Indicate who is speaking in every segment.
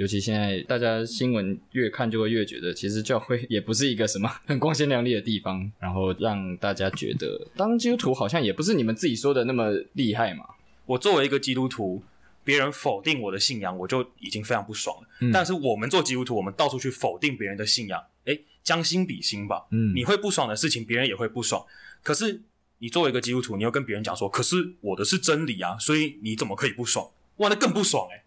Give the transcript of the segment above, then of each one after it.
Speaker 1: 尤其现在大家新闻越看就会越觉得，其实教会也不是一个什么 很光鲜亮丽的地方，然后让大家觉得当基督徒好像也不是你们自己说的那么厉害嘛。
Speaker 2: 我作为一个基督徒，别人否定我的信仰，我就已经非常不爽了。嗯、但是我们做基督徒，我们到处去否定别人的信仰，诶，将心比心吧。嗯，你会不爽的事情，别人也会不爽。可是你作为一个基督徒，你要跟别人讲说，可是我的是真理啊，所以你怎么可以不爽？哇，那更不爽诶。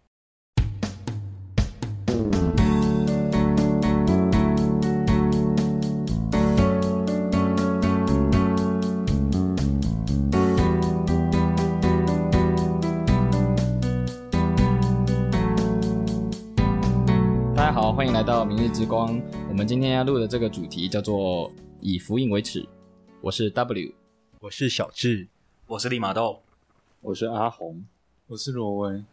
Speaker 1: 欢迎来到明日之光。我们今天要录的这个主题叫做“以福音为耻”。我是 W，
Speaker 3: 我是小智，
Speaker 2: 我是利马豆，
Speaker 4: 我是阿红，
Speaker 5: 我是罗威。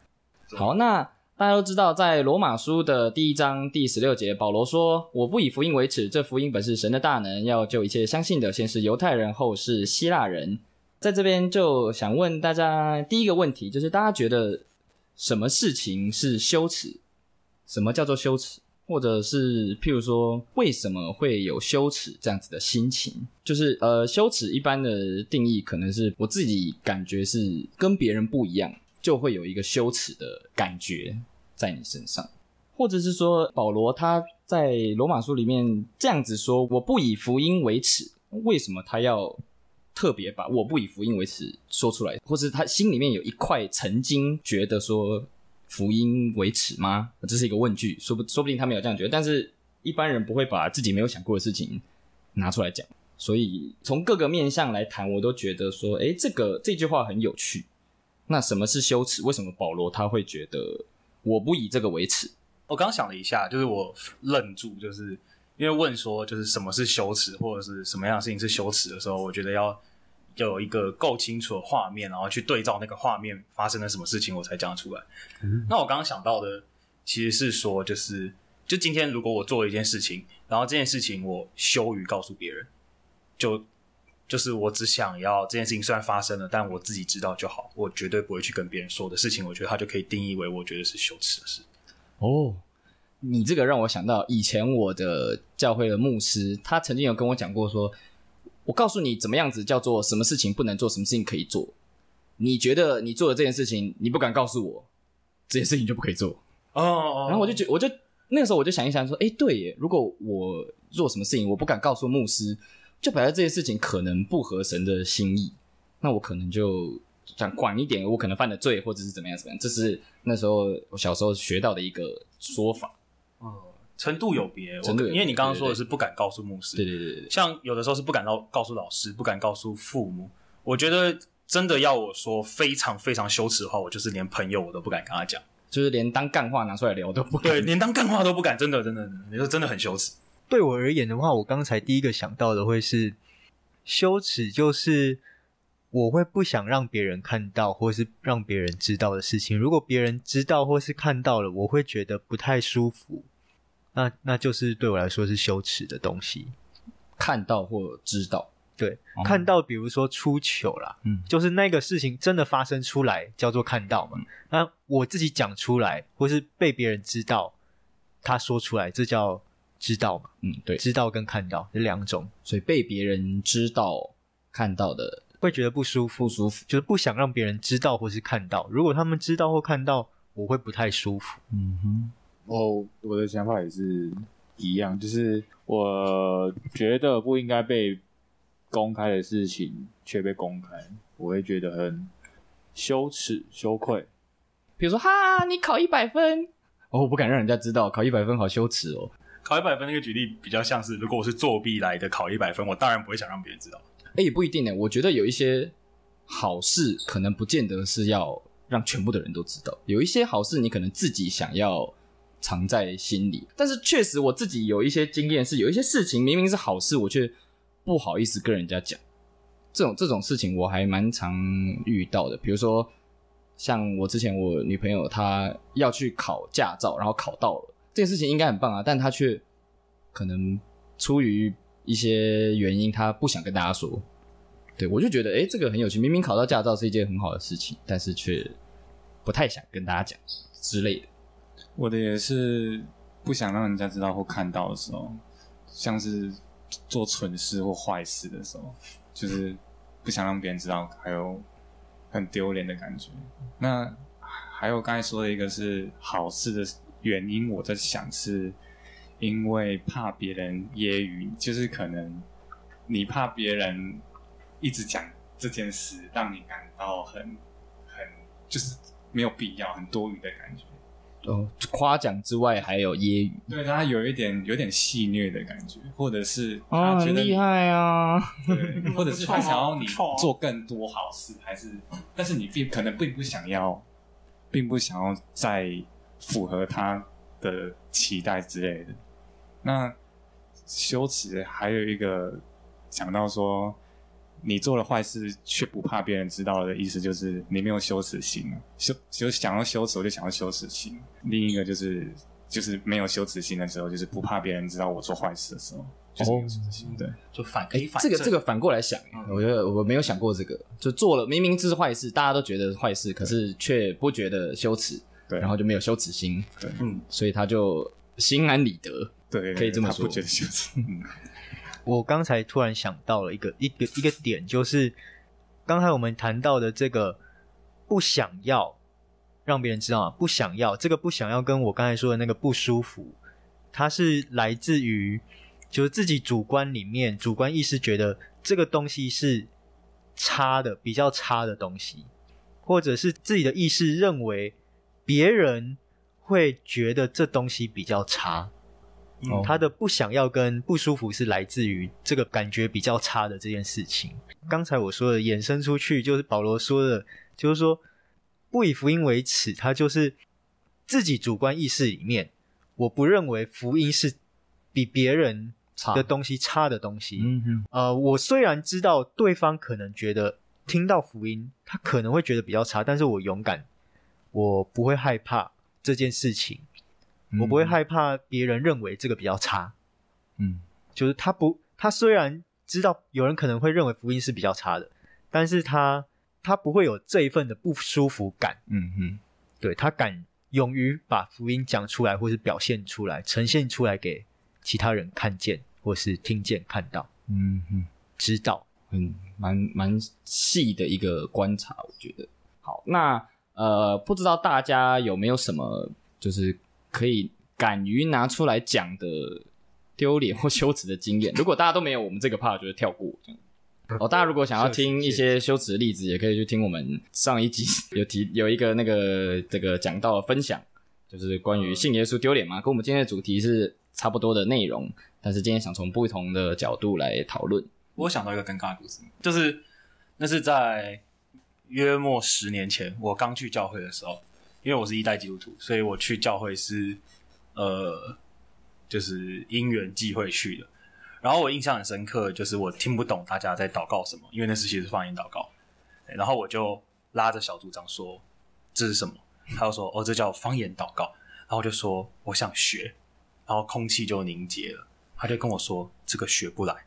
Speaker 1: 好，那大家都知道，在罗马书的第一章第十六节，保罗说：“我不以福音为耻，这福音本是神的大能，要救一切相信的，先是犹太人，后是希腊人。”在这边就想问大家第一个问题，就是大家觉得什么事情是羞耻？什么叫做羞耻？或者是譬如说，为什么会有羞耻这样子的心情？就是呃，羞耻一般的定义可能是我自己感觉是跟别人不一样，就会有一个羞耻的感觉在你身上。或者是说，保罗他在罗马书里面这样子说：“我不以福音为耻。”为什么他要特别把我不以福音为耻说出来？或者他心里面有一块曾经觉得说。福音为耻吗？这是一个问句，说不说不定他没有这样觉得，但是一般人不会把自己没有想过的事情拿出来讲。所以从各个面向来谈，我都觉得说，诶，这个这句话很有趣。那什么是羞耻？为什么保罗他会觉得我不以这个为耻？
Speaker 2: 我刚想了一下，就是我愣住，就是因为问说，就是什么是羞耻，或者是什么样的事情是羞耻的时候，我觉得要。要有一个够清楚的画面，然后去对照那个画面发生了什么事情，我才讲得出来。嗯、那我刚刚想到的其实是说，就是就今天如果我做了一件事情，然后这件事情我羞于告诉别人，就就是我只想要这件事情虽然发生了，但我自己知道就好，我绝对不会去跟别人说的事情。我觉得他就可以定义为我觉得是羞耻的事。
Speaker 1: 哦，你这个让我想到以前我的教会的牧师，他曾经有跟我讲过说。我告诉你怎么样子叫做什么事情不能做，什么事情可以做。你觉得你做的这件事情，你不敢告诉我，这件事情就不可以做。
Speaker 2: 哦哦。
Speaker 1: 然后我就觉，我就那个时候我就想一想说，哎，对耶，如果我做什么事情，我不敢告诉牧师，就表示这件事情可能不合神的心意，那我可能就想管一点，我可能犯了罪，或者是怎么样怎么样。这是那时候我小时候学到的一个说法。
Speaker 2: 哦。程度有别，程度因为你刚刚说的是不敢告诉牧师，
Speaker 1: 对对对对，
Speaker 2: 像有的时候是不敢告告诉老师，不敢告诉父母。我觉得真的要我说非常非常羞耻的话，我就是连朋友我都不敢跟他讲，
Speaker 1: 就是连当干话拿出来聊都不敢，
Speaker 2: 对，连当干话都不敢，真的真的，你说真的很羞耻。
Speaker 3: 对我而言的话，我刚才第一个想到的会是羞耻，就是我会不想让别人看到或是让别人知道的事情。如果别人知道或是看到了，我会觉得不太舒服。那那就是对我来说是羞耻的东西，
Speaker 1: 看到或知道，
Speaker 3: 对，嗯、看到，比如说出糗啦，嗯，就是那个事情真的发生出来，叫做看到嘛。嗯、那我自己讲出来，或是被别人知道，他说出来，这叫知道嘛？
Speaker 1: 嗯，对，
Speaker 3: 知道跟看到这两种，
Speaker 1: 所以被别人知道、看到的，
Speaker 3: 会觉得不舒服，
Speaker 1: 不舒服，
Speaker 3: 就是不想让别人知道或是看到。如果他们知道或看到，我会不太舒服。
Speaker 1: 嗯哼。
Speaker 4: 哦，我的想法也是一样，就是我觉得不应该被公开的事情却被公开，我会觉得很羞耻、羞愧。
Speaker 1: 比如说，哈，你考一百分，哦，我不敢让人家知道，考一百分好羞耻哦。
Speaker 2: 考一百分那个举例比较像是，如果我是作弊来的考一百分，我当然不会想让别人知道。
Speaker 1: 哎，也不一定呢。我觉得有一些好事，可能不见得是要让全部的人都知道。有一些好事，你可能自己想要。藏在心里，但是确实我自己有一些经验，是有一些事情明明是好事，我却不好意思跟人家讲。这种这种事情我还蛮常遇到的。比如说，像我之前我女朋友她要去考驾照，然后考到了，这件事情应该很棒啊，但她却可能出于一些原因，她不想跟大家说。对，我就觉得，诶，这个很有趣，明明考到驾照是一件很好的事情，但是却不太想跟大家讲之类的。
Speaker 5: 我的也是不想让人家知道或看到的时候，像是做蠢事或坏事的时候，就是不想让别人知道，还有很丢脸的感觉。那还有刚才说的一个是好事的原因，我在想是因为怕别人揶揄，就是可能你怕别人一直讲这件事，让你感到很很就是没有必要、很多余的感觉。
Speaker 1: 哦，夸奖之外还有揶揄，
Speaker 5: 对他有一点有点戏谑的感觉，或者是
Speaker 1: 啊，
Speaker 5: 他觉得
Speaker 1: 很厉害啊，
Speaker 5: 对，或者是他想要你 做更多好事，还是，但是你并可能并不想要，并不想要再符合他的期待之类的。那羞耻还有一个讲到说。你做了坏事却不怕别人知道的意思，就是你没有羞耻心。羞就想要羞耻，我就想要羞耻心。另一个就是就是没有羞耻心的时候，就是不怕别人知道我做坏事的时候，就是没有羞耻心。对，
Speaker 2: 就反可以反
Speaker 1: 这个这个反过来想，我觉得我没有想过这个，就做了明明这是坏事，大家都觉得是坏事，可是却不觉得羞耻，
Speaker 5: 对，
Speaker 1: 然后就没有羞耻心，
Speaker 5: 对，
Speaker 2: 嗯，
Speaker 1: 所以他就心安理得，
Speaker 5: 对，
Speaker 1: 可以这么说，
Speaker 5: 不觉得羞耻，嗯。
Speaker 3: 我刚才突然想到了一个一个一个点，就是刚才我们谈到的这个不想要让别人知道，不想要这个不想要，跟我刚才说的那个不舒服，它是来自于就是自己主观里面主观意识觉得这个东西是差的，比较差的东西，或者是自己的意识认为别人会觉得这东西比较差。嗯、他的不想要跟不舒服是来自于这个感觉比较差的这件事情。刚才我说的衍生出去，就是保罗说的，就是说不以福音为耻，他就是自己主观意识里面，我不认为福音是比别人的东西差的东西。嗯哼，呃，我虽然知道对方可能觉得听到福音，他可能会觉得比较差，但是我勇敢，我不会害怕这件事情。我不会害怕别人认为这个比较差，嗯，就是他不，他虽然知道有人可能会认为福音是比较差的，但是他他不会有这一份的不舒服感，嗯嗯，对，他敢勇于把福音讲出来，或是表现出来，呈现出来给其他人看见，或是听见看到，嗯嗯，知道，
Speaker 1: 嗯，蛮蛮细的一个观察，我觉得。好，那呃，不知道大家有没有什么就是。可以敢于拿出来讲的丢脸 或羞耻的经验，如果大家都没有，我们这个 part 就是跳过。哦，大家如果想要听一些 羞耻的例子，也可以去听我们上一集 有提有一个那个这个讲到分享，就是关于信耶稣丢脸嘛，跟我们今天的主题是差不多的内容，但是今天想从不同的角度来讨论。
Speaker 2: 我想到一个尴尬的故事，就是那是在约莫十年前，我刚去教会的时候。因为我是一代基督徒，所以我去教会是，呃，就是因缘际会去的。然后我印象很深刻，就是我听不懂大家在祷告什么，因为那时其实是方言祷告。然后我就拉着小组长说：“这是什么？”他就说：“哦，这叫方言祷告。”然后我就说：“我想学。”然后空气就凝结了。他就跟我说：“这个学不来。”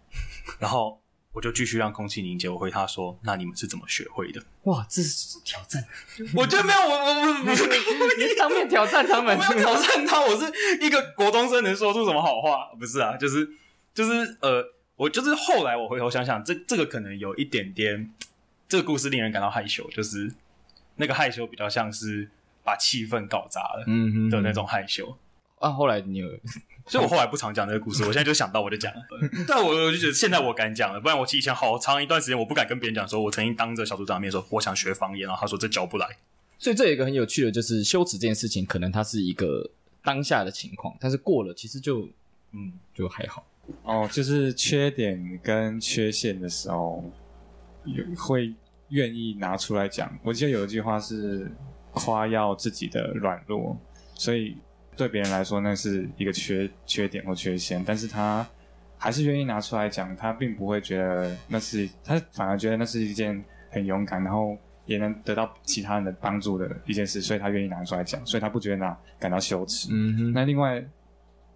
Speaker 2: 然后。我就继续让空气凝结。我回他说：“那你们是怎么学会的？”
Speaker 1: 哇，这是挑战！
Speaker 2: 我觉得没有，我我我不是
Speaker 1: 你当面挑战他们，
Speaker 2: 我没有挑战他。我是一个国中生，能说出什么好话？不是啊，就是就是呃，我就是后来我回头想想，这这个可能有一点点，这个故事令人感到害羞，就是那个害羞比较像是把气氛搞砸了，嗯的那种害羞。
Speaker 1: 啊，后来你有。
Speaker 2: 所以我后来不常讲这个故事，我现在就想到我就讲。但我我就觉得现在我敢讲了，不然我以前好长一段时间我不敢跟别人讲，说我曾经当着小组长面说我想学方言，然后他说这教不来。
Speaker 1: 所以这有一个很有趣的，就是羞耻这件事情，可能它是一个当下的情况，但是过了其实就嗯就还好。
Speaker 5: 哦，就是缺点跟缺陷的时候，有会愿意拿出来讲。我记得有一句话是夸耀自己的软弱，所以。对别人来说，那是一个缺缺点或缺陷，但是他还是愿意拿出来讲，他并不会觉得那是，他反而觉得那是一件很勇敢，然后也能得到其他人的帮助的一件事，所以他愿意拿出来讲，所以他不觉得那感到羞耻。嗯哼。那另外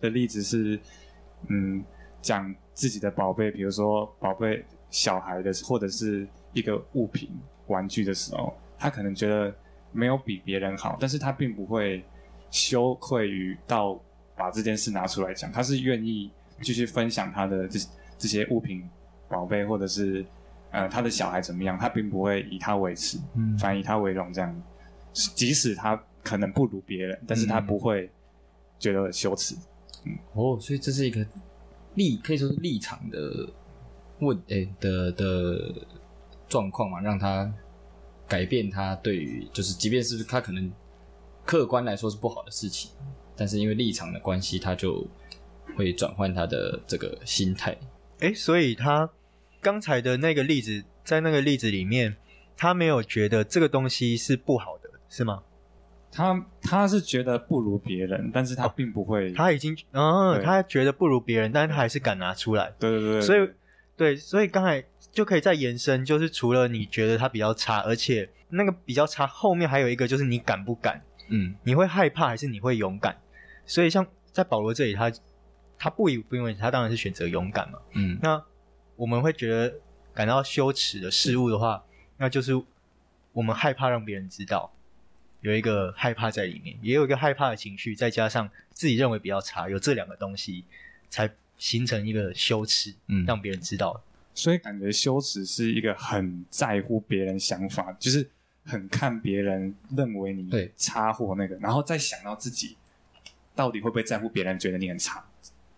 Speaker 5: 的例子是，嗯，讲自己的宝贝，比如说宝贝小孩的，或者是一个物品玩具的时候，他可能觉得没有比别人好，但是他并不会。
Speaker 4: 羞愧于到把这件事拿出来讲，他是愿意继续分享他的这这些物品、宝贝，或者是呃他的小孩怎么样，他并不会以他为耻，嗯，反而以他为荣，这样，即使他可能不如别人，但是他不会觉得羞耻，嗯，嗯
Speaker 1: 哦，所以这是一个立可以说是立场的问诶、欸、的的状况嘛，让他改变他对于就是，即便是他可能。客观来说是不好的事情，但是因为立场的关系，他就会转换他的这个心态。
Speaker 3: 诶，所以他刚才的那个例子，在那个例子里面，他没有觉得这个东西是不好的，是吗？
Speaker 4: 他他是觉得不如别人，但是他并不会，
Speaker 3: 哦、他已经嗯，他觉得不如别人，但是他还是敢拿出来。
Speaker 4: 对对对，对，
Speaker 3: 所以对，所以刚才就可以再延伸，就是除了你觉得他比较差，而且那个比较差后面还有一个，就是你敢不敢？嗯，你会害怕还是你会勇敢？所以像在保罗这里，他他不以不因为他当然是选择勇敢嘛。嗯，那我们会觉得感到羞耻的事物的话，那就是我们害怕让别人知道，有一个害怕在里面，也有一个害怕的情绪，再加上自己认为比较差，有这两个东西才形成一个羞耻，嗯，让别人知道。
Speaker 4: 所以感觉羞耻是一个很在乎别人想法，就是。很看别人认为你差或那个，然后再想到自己到底会不会在乎别人觉得你很差。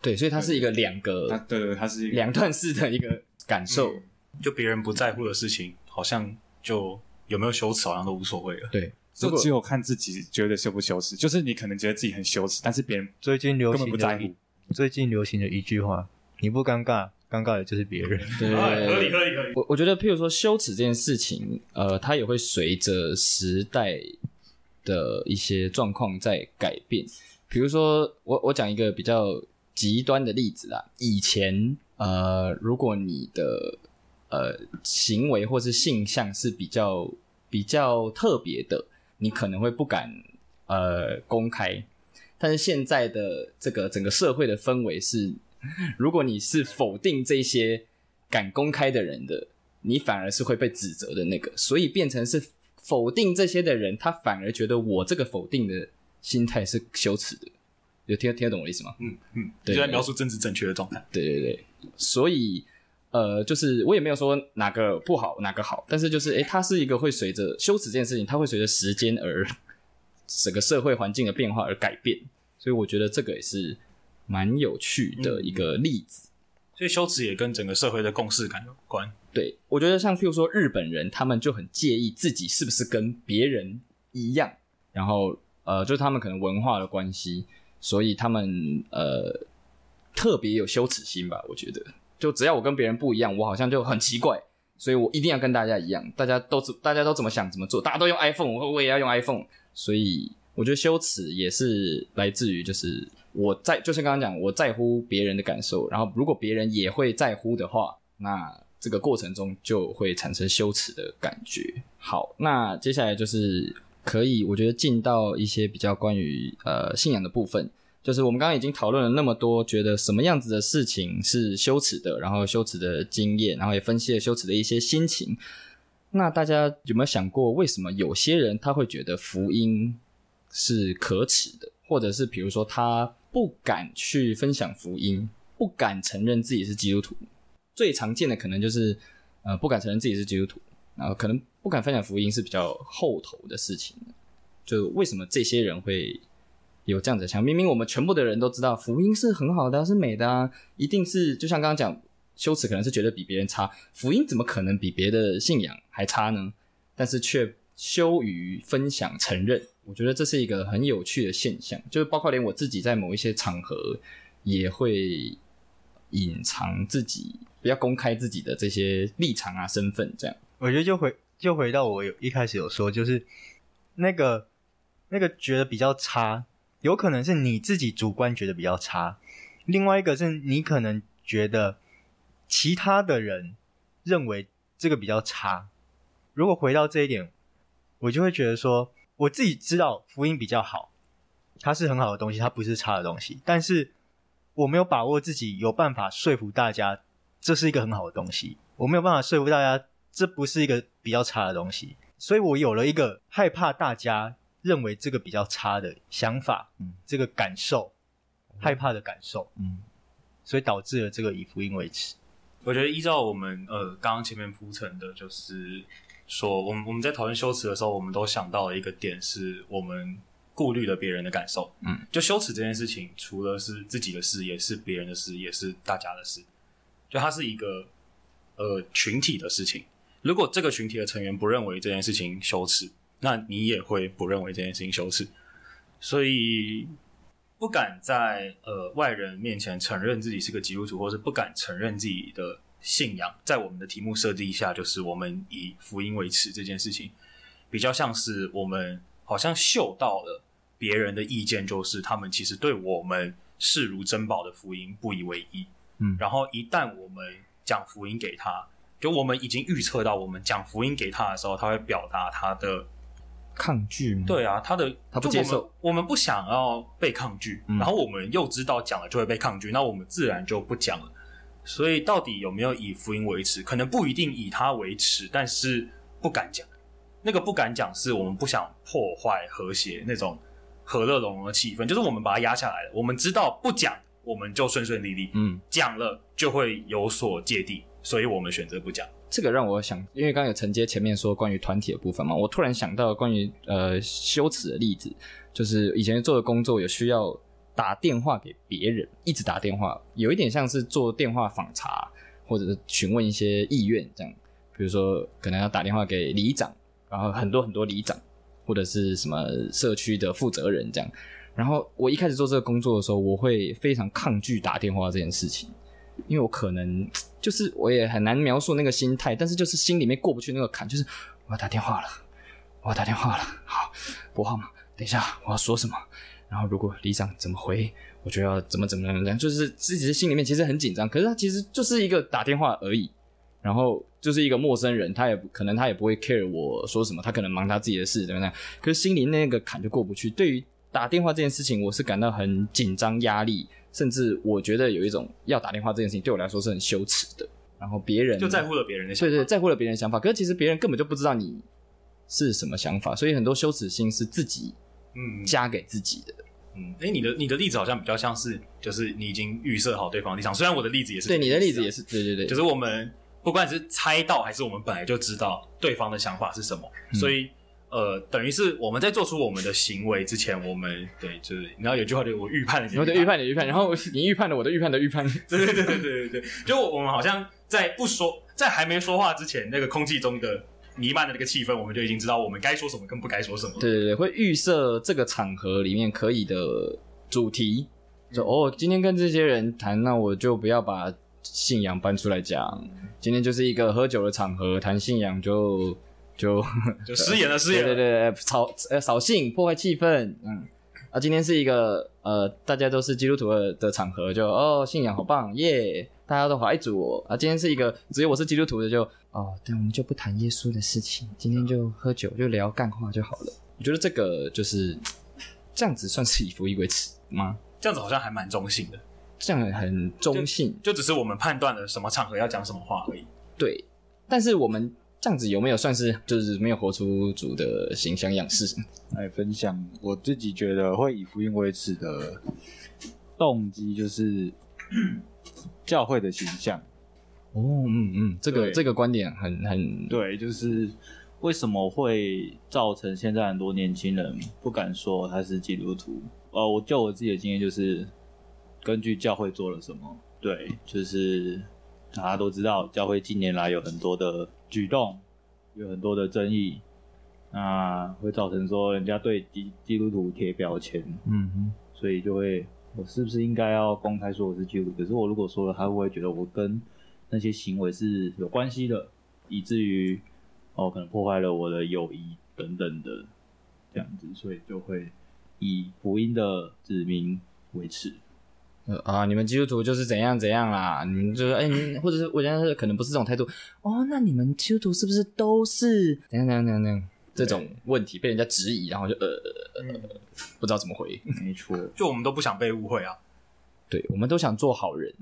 Speaker 1: 对，所以它是一个两个，
Speaker 4: 对对，它是一个
Speaker 1: 两段式的一个感受。嗯、
Speaker 2: 就别人不在乎的事情，好像就有没有羞耻，好像都无所谓了。
Speaker 1: 对，
Speaker 4: 就只有看自己觉得羞不羞耻。就是你可能觉得自己很羞耻，但是别人最近流行的不在乎。
Speaker 3: 最近流行的一句话：你不尴尬。尴尬的就是别人，
Speaker 1: 对，合理合理合理。我我觉得，譬如说羞耻这件事情，呃，它也会随着时代的一些状况在改变。比如说，我我讲一个比较极端的例子啦。以前，呃，如果你的呃行为或是性向是比较比较特别的，你可能会不敢呃公开。但是现在的这个整个社会的氛围是。如果你是否定这些敢公开的人的，你反而是会被指责的那个，所以变成是否定这些的人，他反而觉得我这个否定的心态是羞耻的。有听听得懂我意思吗？
Speaker 2: 嗯嗯，对，就在描述政治正确的状态。
Speaker 1: 对对对，所以呃，就是我也没有说哪个不好，哪个好，但是就是诶，它是一个会随着羞耻这件事情，它会随着时间而 整个社会环境的变化而改变，所以我觉得这个也是。蛮有趣的一个例子，
Speaker 2: 嗯，所以羞耻也跟整个社会的共识感有关。
Speaker 1: 对，我觉得像譬如说日本人，他们就很介意自己是不是跟别人一样，然后呃，就是他们可能文化的关系，所以他们呃特别有羞耻心吧。我觉得，就只要我跟别人不一样，我好像就很奇怪，所以我一定要跟大家一样，大家都大家都怎么想怎么做，大家都用 iPhone，我我也要用 iPhone，所以我觉得羞耻也是来自于就是。我在就像刚刚讲，我在乎别人的感受，然后如果别人也会在乎的话，那这个过程中就会产生羞耻的感觉。好，那接下来就是可以，我觉得进到一些比较关于呃信仰的部分，就是我们刚刚已经讨论了那么多，觉得什么样子的事情是羞耻的，然后羞耻的经验，然后也分析了羞耻的一些心情。那大家有没有想过，为什么有些人他会觉得福音是可耻的，或者是比如说他不敢去分享福音，不敢承认自己是基督徒。最常见的可能就是，呃，不敢承认自己是基督徒，然后可能不敢分享福音是比较后头的事情。就为什么这些人会有这样子想？明明我们全部的人都知道福音是很好的，是美的啊，一定是就像刚刚讲，羞耻可能是觉得比别人差，福音怎么可能比别的信仰还差呢？但是却羞于分享承认。我觉得这是一个很有趣的现象，就是包括连我自己在某一些场合也会隐藏自己，不要公开自己的这些立场啊、身份这样。
Speaker 3: 我觉得就回就回到我有一开始有说，就是那个那个觉得比较差，有可能是你自己主观觉得比较差，另外一个是你可能觉得其他的人认为这个比较差。如果回到这一点，我就会觉得说。我自己知道福音比较好，它是很好的东西，它不是差的东西。但是我没有把握自己有办法说服大家，这是一个很好的东西。我没有办法说服大家，这不是一个比较差的东西。所以我有了一个害怕大家认为这个比较差的想法，
Speaker 1: 嗯，
Speaker 3: 这个感受，害怕的感受，
Speaker 1: 嗯，
Speaker 3: 所以导致了这个以福音为耻。
Speaker 2: 我觉得依照我们呃刚刚前面铺陈的，就是说，我们我们在讨论修辞的时候，我们都想到了一个点，是我们顾虑了别人的感受。
Speaker 1: 嗯，
Speaker 2: 就修辞这件事情，除了是自己的事，也是别人的事，也是大家的事。就它是一个呃群体的事情。如果这个群体的成员不认为这件事情羞耻，那你也会不认为这件事情羞耻。所以。不敢在呃外人面前承认自己是个基督徒，或是不敢承认自己的信仰，在我们的题目设计下，就是我们以福音为耻这件事情，比较像是我们好像嗅到了别人的意见，就是他们其实对我们视如珍宝的福音不以为意。
Speaker 1: 嗯，
Speaker 2: 然后一旦我们讲福音给他，就我们已经预测到，我们讲福音给他的时候，他会表达他的。
Speaker 1: 抗拒吗？
Speaker 2: 对啊，他的
Speaker 1: 他不接受，
Speaker 2: 我们，不想要被抗拒，
Speaker 1: 嗯，
Speaker 2: 然后我们又知道讲了就会被抗拒，那我们自然就不讲了。所以到底有没有以福音为耻？可能不一定以他为耻，但是不敢讲。那个不敢讲，是我们不想破坏和谐那种和乐融融的气氛，就是我们把它压下来了。我们知道不讲，我们就顺顺利利；
Speaker 1: 嗯，
Speaker 2: 讲了就会有所芥蒂，所以我们选择不讲。
Speaker 1: 这个让我想，因为刚刚有承接前面说关于团体的部分嘛，我突然想到关于呃羞耻的例子，就是以前做的工作有需要打电话给别人，一直打电话，有一点像是做电话访查或者是询问一些意愿这样，比如说可能要打电话给里长，然后很多很多里长或者是什么社区的负责人这样，然后我一开始做这个工作的时候，我会非常抗拒打电话这件事情。因为我可能就是我也很难描述那个心态，但是就是心里面过不去那个坎，就是我要打电话了，我要打电话了，好，拨号码，等一下我要说什么，然后如果里长怎么回，我就要怎么怎么怎么样，就是自己的心里面其实很紧张，可是他其实就是一个打电话而已，然后就是一个陌生人，他也可能他也不会 care 我说什么，他可能忙他自己的事怎么样，可是心里那个坎就过不去。对于打电话这件事情，我是感到很紧张压力。甚至我觉得有一种要打电话这件事情对我来说是很羞耻的，然后别人
Speaker 2: 就在乎了别人的想法，
Speaker 1: 对对，在乎了别人的想法。可是其实别人根本就不知道你是什么想法，所以很多羞耻心是自己嗯加给自己的。
Speaker 2: 嗯，哎、欸，你的你的例子好像比较像是，就是你已经预设好对方的立场。虽然我的例子也是，
Speaker 1: 对你的例子也是，对对对，
Speaker 2: 就是我们不管是猜到还是我们本来就知道对方的想法是什么，嗯、所以。呃，等于是我们在做出我们的行为之前，我们对，就是你知道有句话就我预判了你，
Speaker 1: 我的预判。你预判，然后你预判了我的预判的预判，
Speaker 2: 对对对对对对对，就我们好像在不说，在还没说话之前，那个空气中的弥漫的那个气氛，我们就已经知道我们该说什么跟不该说什么。
Speaker 1: 对对对，会预设这个场合里面可以的主题，就哦，今天跟这些人谈，那我就不要把信仰搬出来讲，今天就是一个喝酒的场合，谈信仰就。就
Speaker 2: 就失言了，失言了。
Speaker 1: 对对对，扫呃扫兴，破坏气氛。嗯啊，今天是一个呃，大家都是基督徒的的场合，就哦，信仰好棒耶，大家都好爱主哦。啊，今天是一个只有我是基督徒的就，就哦，对，我们就不谈耶稣的事情，今天就喝酒，就聊干话就好了。我觉得这个就是这样子，算是以福音为耻吗？
Speaker 2: 这样子好像还蛮中性的，
Speaker 1: 这样很中性
Speaker 2: 就，就只是我们判断了什么场合要讲什么话而已。
Speaker 1: 对，但是我们。这样子有没有算是就是没有活出主的形象样式？
Speaker 4: 来分享我自己觉得会以福音为耻的动机，就是教会的形象。
Speaker 1: 哦，嗯嗯，这个这个观点很很
Speaker 4: 对，就是为什么会造成现在很多年轻人不敢说他是基督徒？呃，我就我自己的经验，就是根据教会做了什么，对，就是大家都知道，教会近年来有很多的。举动有很多的争议，那会造成说人家对基基督徒贴标签，
Speaker 1: 嗯哼，
Speaker 4: 所以就会我是不是应该要公开说我是基督徒？可是我如果说了，他会不会觉得我跟那些行为是有关系的，以至于哦可能破坏了我的友谊等等的这样子，所以就会以福音的指名为耻。
Speaker 1: 啊！你们基督徒就是怎样怎样啦？你们就是哎、欸，或者是我觉得可能不是这种态度哦。那你们基督徒是不是都是怎样怎样怎样怎样？这种问题被人家质疑，然后就呃、嗯、不知道怎么回。
Speaker 4: 没错，
Speaker 2: 就我们都不想被误会啊。
Speaker 1: 对，我们都想做好人，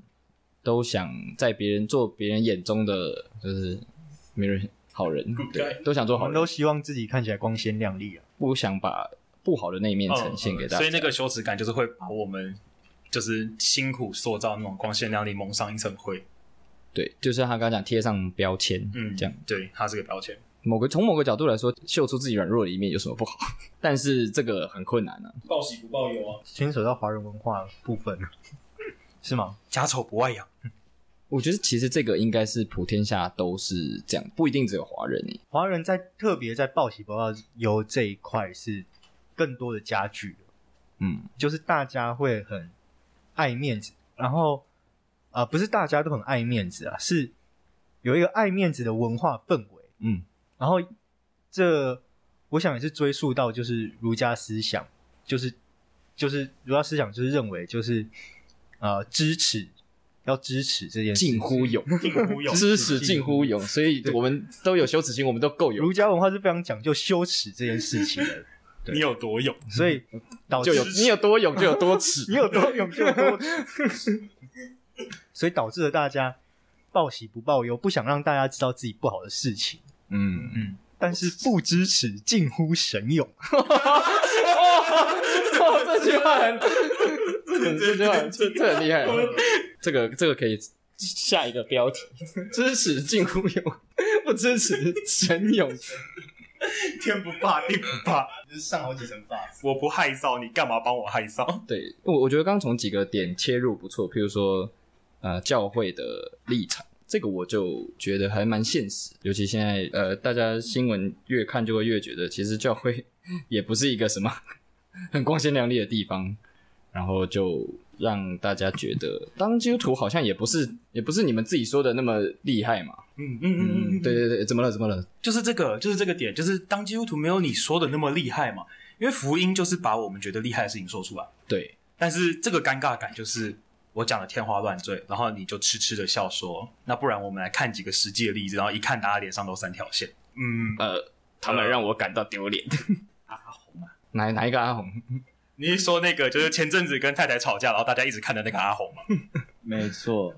Speaker 1: 都想在别人做别人眼中的就是没人 好人，对，都想做好人，
Speaker 3: 我们都希望自己看起来光鲜亮丽啊，
Speaker 1: 不想把不好的那一面呈现给大家。
Speaker 2: 嗯嗯、所以那个羞耻感就是会把我们就是辛苦塑造那种光鲜亮丽蒙上一层灰。
Speaker 1: 对，就是他刚刚讲贴上标签，
Speaker 2: 嗯，
Speaker 1: 这样，
Speaker 2: 对，它是个标签。
Speaker 1: 某个从某个角度来说，秀出自己软弱的一面有什么不好？但是这个很困难啊。
Speaker 2: 报喜不报忧啊。
Speaker 3: 牵扯到华人文化部分，是吗？
Speaker 2: 家丑不外扬。
Speaker 1: 我觉得其实这个应该是普天下都是这样，不一定只有华人诶。
Speaker 3: 华人在特别在报喜不报忧这一块是更多的加剧。嗯，就是大家会很爱面子，然后啊、呃，不是大家都很爱面子啊，是有一个爱面子的文化氛围。嗯。然后，这我想也是追溯到就是儒家思想，就是就是儒家思想就是认为就是呃知耻要知耻这件事
Speaker 1: 近乎勇，
Speaker 2: 近乎勇，
Speaker 1: 知耻近乎勇，所以我们都有羞耻心，我们都够勇。
Speaker 3: 儒家文化是非常讲究羞耻这件事情的。
Speaker 2: 你有多勇，
Speaker 3: 所以导致
Speaker 1: 就有你有多勇就有多耻，
Speaker 3: 你有多勇就有多耻，所以导致了大家报喜不报忧，不想让大家知道自己不好的事情。嗯嗯，但是不支持近乎神勇。
Speaker 1: 哦，这句话很，这句话这这很厉害。这个这个可以下一个标题：支持近乎勇，不支持神勇。
Speaker 2: 天不怕地不怕，
Speaker 3: 就是上好几层发。
Speaker 2: 我不害臊，你干嘛帮我害臊？
Speaker 1: 对，我我觉得刚从几个点切入不错，譬如说呃教会的立场。这个我就觉得还蛮现实，尤其现在呃，大家新闻越看就会越觉得，其实教会 也不是一个什么 很光鲜亮丽的地方，然后就让大家觉得当基督徒好像也不是也不是你们自己说的那么厉害嘛。
Speaker 2: 嗯嗯嗯嗯，
Speaker 1: 对对对，怎么了怎么了？
Speaker 2: 就是这个就是这个点，就是当基督徒没有你说的那么厉害嘛，因为福音就是把我们觉得厉害的事情说出来。
Speaker 1: 对，
Speaker 2: 但是这个尴尬感就是。我讲的天花乱坠，然后你就痴痴的笑说：“那不然我们来看几个实际的例子。”然后一看，大家脸上都三条线。
Speaker 1: 嗯，呃，他们让我感到丢脸。
Speaker 2: 阿红啊，
Speaker 1: 哪哪一个阿红？
Speaker 2: 你是说那个就是前阵子跟太太吵架，然后大家一直看的那个阿红吗？
Speaker 4: 没错。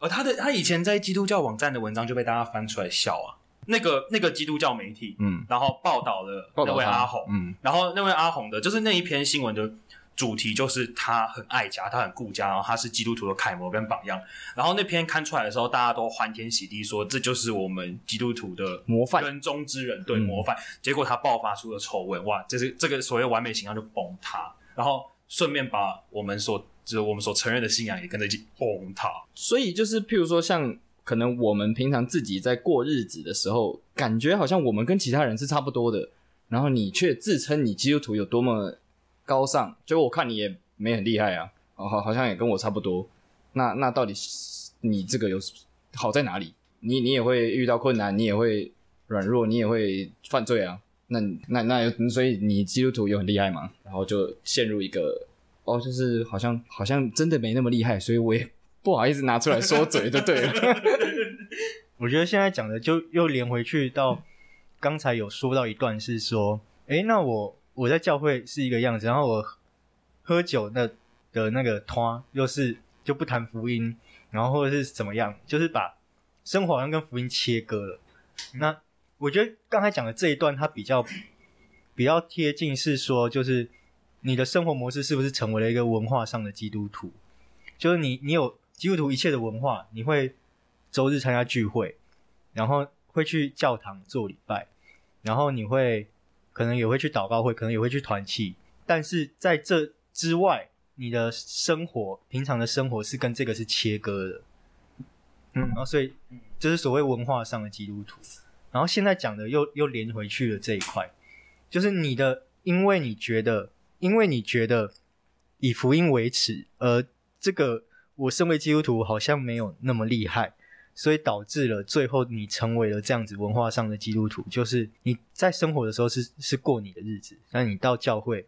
Speaker 2: 而他的他以前在基督教网站的文章就被大家翻出来笑啊。那个那个基督教媒体，嗯，然后报道了那位阿红，嗯，然后那位阿红的就是那一篇新闻就。主题就是他很爱家，他很顾家，然后他是基督徒的楷模跟榜样。然后那篇刊出来的时候，大家都欢天喜地说，这就是我们基督徒的
Speaker 1: 模范，
Speaker 2: 跟中之人，对模范。结果他爆发出了丑闻，哇，这是这个所谓完美形象就崩塌，然后顺便把我们所就是我们所承认的信仰也跟着一起崩塌。
Speaker 1: 所以就是譬如说，像可能我们平常自己在过日子的时候，感觉好像我们跟其他人是差不多的，然后你却自称你基督徒有多么。高尚，就我看你也没很厉害啊，好，好像也跟我差不多。那那到底你这个有好在哪里？你你也会遇到困难，你也会软弱，你也会犯罪啊。那那那，所以你基督徒有很厉害吗？然后就陷入一个哦，就是好像好像真的没那么厉害，所以我也不好意思拿出来说嘴，就对了。
Speaker 3: 我觉得现在讲的就又连回去到刚才有说到一段是说，诶，那我。我在教会是一个样子，然后我喝酒的的那个团又是就不谈福音，然后或者是怎么样，就是把生活好像跟福音切割了。那我觉得刚才讲的这一段，它比较比较贴近，是说就是你的生活模式是不是成为了一个文化上的基督徒？就是你你有基督徒一切的文化，你会周日参加聚会，然后会去教堂做礼拜，然后你会。可能也会去祷告会，可能也会去团契，但是在这之外，你的生活，平常的生活是跟这个是切割的，嗯，然后所以这是所谓文化上的基督徒。然后现在讲的又又连回去了这一块，就是你的，因为你觉得，因为你觉得以福音为耻，而这个我身为基督徒好像没有那么厉害。所以导致了最后你成为了这样子文化上的基督徒，就是你在生活的时候是是过你的日子，但你到教会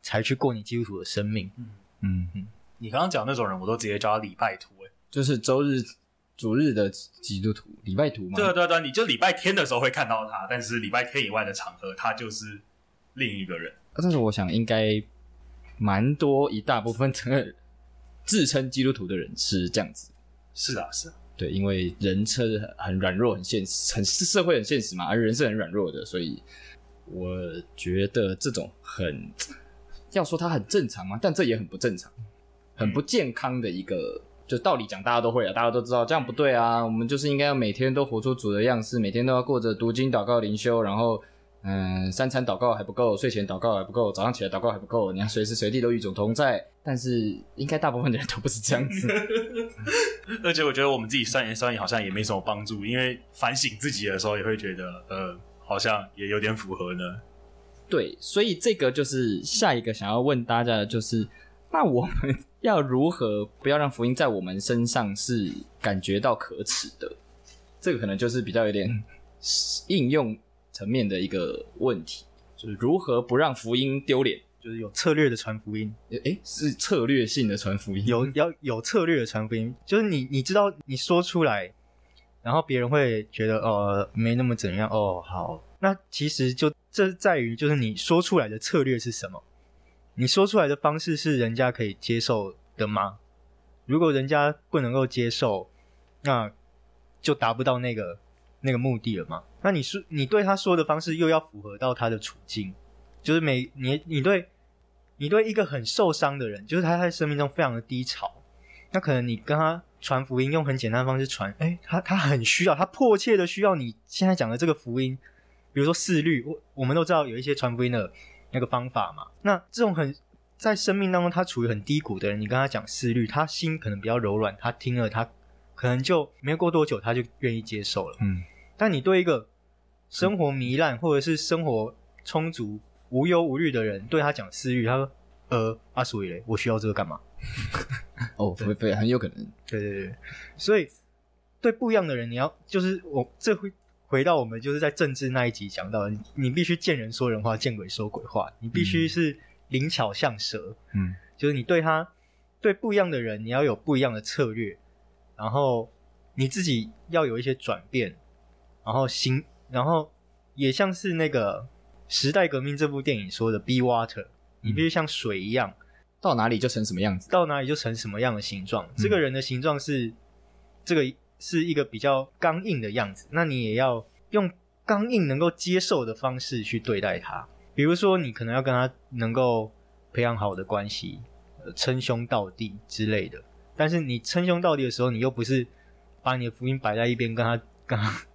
Speaker 3: 才去过你基督徒的生命。嗯
Speaker 2: 嗯嗯。你刚刚讲那种人，我都直接叫他礼拜徒，哎，
Speaker 1: 就是周日主日的基督徒，礼拜徒吗？
Speaker 2: 对对对，你就礼拜天的时候会看到他，但是礼拜天以外的场合，他就是另一个人。
Speaker 1: 但是我想应该蛮多一大部分自称基督徒的人是这样子。
Speaker 2: 是啊，是啊。
Speaker 1: 对，因为人是很软弱、很现实，很社会很现实嘛，而人是很软弱的，所以我觉得这种很要说它很正常嘛，但这也很不正常，很不健康的一个。就道理讲，大家都会啊，大家都知道这样不对啊。我们就是应该要每天都活出主的样式，每天都要过着读经、祷告、灵修，然后嗯，三餐祷告还不够，睡前祷告还不够，早上起来祷告还不够，你要随时随地都与主同在。但是应该大部分的人都不是这样子。
Speaker 2: 而且我觉得我们自己酸言酸语好像也没什么帮助，因为反省自己的时候也会觉得，呃，好像也有点符合呢。
Speaker 1: 对，所以这个就是下一个想要问大家的就是，那我们。要如何不要让福音在我们身上是感觉到可耻的？这个可能就是比较有点应用层面的一个问题，就是如何不让福音丢脸，
Speaker 3: 就是有策略的传福音。
Speaker 1: 诶，是策略性的传福音，
Speaker 3: 有要有策略的传福音，就是你你知道你说出来，然后别人会觉得哦没那么怎样哦好，那其实就这在于就是你说出来的策略是什么。你说出来的方式是人家可以接受的吗？如果人家不能够接受，那就达不到那个那个目的了吗？那你说你对他说的方式又要符合到他的处境，就是每你你对你对一个很受伤的人，就是他在生命中非常的低潮，那可能你跟他传福音，用很简单的方式传，哎，他他很需要，他迫切的需要你现在讲的这个福音，比如说四律，我我们都知道有一些传福音的。那个方法嘛，那这种很在生命当中他处于很低谷的人，你跟他讲思虑，他心可能比较柔软，他听了他可能就没过多久他就愿意接受了。嗯，但你对一个生活糜烂或者是生活充足无忧无虑的人，对他讲私欲，他说：“呃，阿所以嘞，我需要这个干嘛？”
Speaker 1: 哦，对对很有可能。
Speaker 3: 对对对，所以对不一样的人，你要就是我这回。回到我们就是在政治那一集讲到，你必须见人说人话，见鬼说鬼话。你必须是灵巧像蛇，嗯，就是你对他对不一样的人，你要有不一样的策略，然后你自己要有一些转变，然后行，然后也像是那个时代革命这部电影说的，Be water，你必须像水一样，
Speaker 1: 到哪里就成什么样子，
Speaker 3: 到哪里就成什么样的形状。这个人的形状是这个。是一个比较刚硬的样子，那你也要用刚硬能够接受的方式去对待他。比如说，你可能要跟他能够培养好的关系，呃，称兄道弟之类的。但是你称兄道弟的时候，你又不是把你的福音摆在一边，跟他、跟他、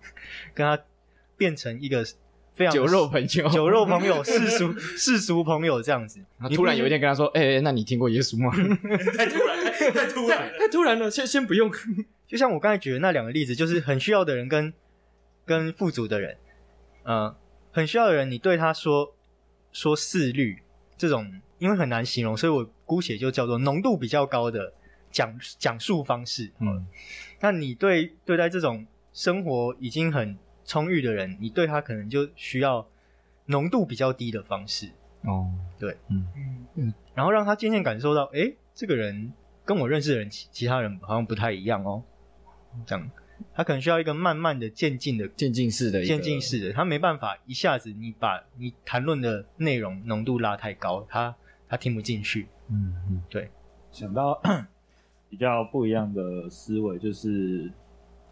Speaker 3: 跟他变成一个非常
Speaker 1: 酒肉朋友、
Speaker 3: 酒肉朋友、世俗世俗朋友这样子。
Speaker 1: 然后突然有一天跟他说：“哎、欸，那你听过耶稣吗？”
Speaker 2: 太突然，太突然，
Speaker 1: 太突然了。先先不用。
Speaker 3: 就像我刚才举的那两个例子，就是很需要的人跟跟富足的人，嗯、呃，很需要的人，你对他说说四律这种，因为很难形容，所以我姑且就叫做浓度比较高的讲讲述方式。嗯，那你对对待这种生活已经很充裕的人，你对他可能就需要浓度比较低的方式。哦，对，嗯嗯，然后让他渐渐感受到，哎，这个人跟我认识的人其其他人好像不太一样哦。这样，他可能需要一个慢慢的渐进的
Speaker 1: 渐进式的
Speaker 3: 渐进式的，他没办法一下子你把你谈论的内容浓度拉太高，他他听不进去。嗯嗯，对。
Speaker 4: 想到 比较不一样的思维，就是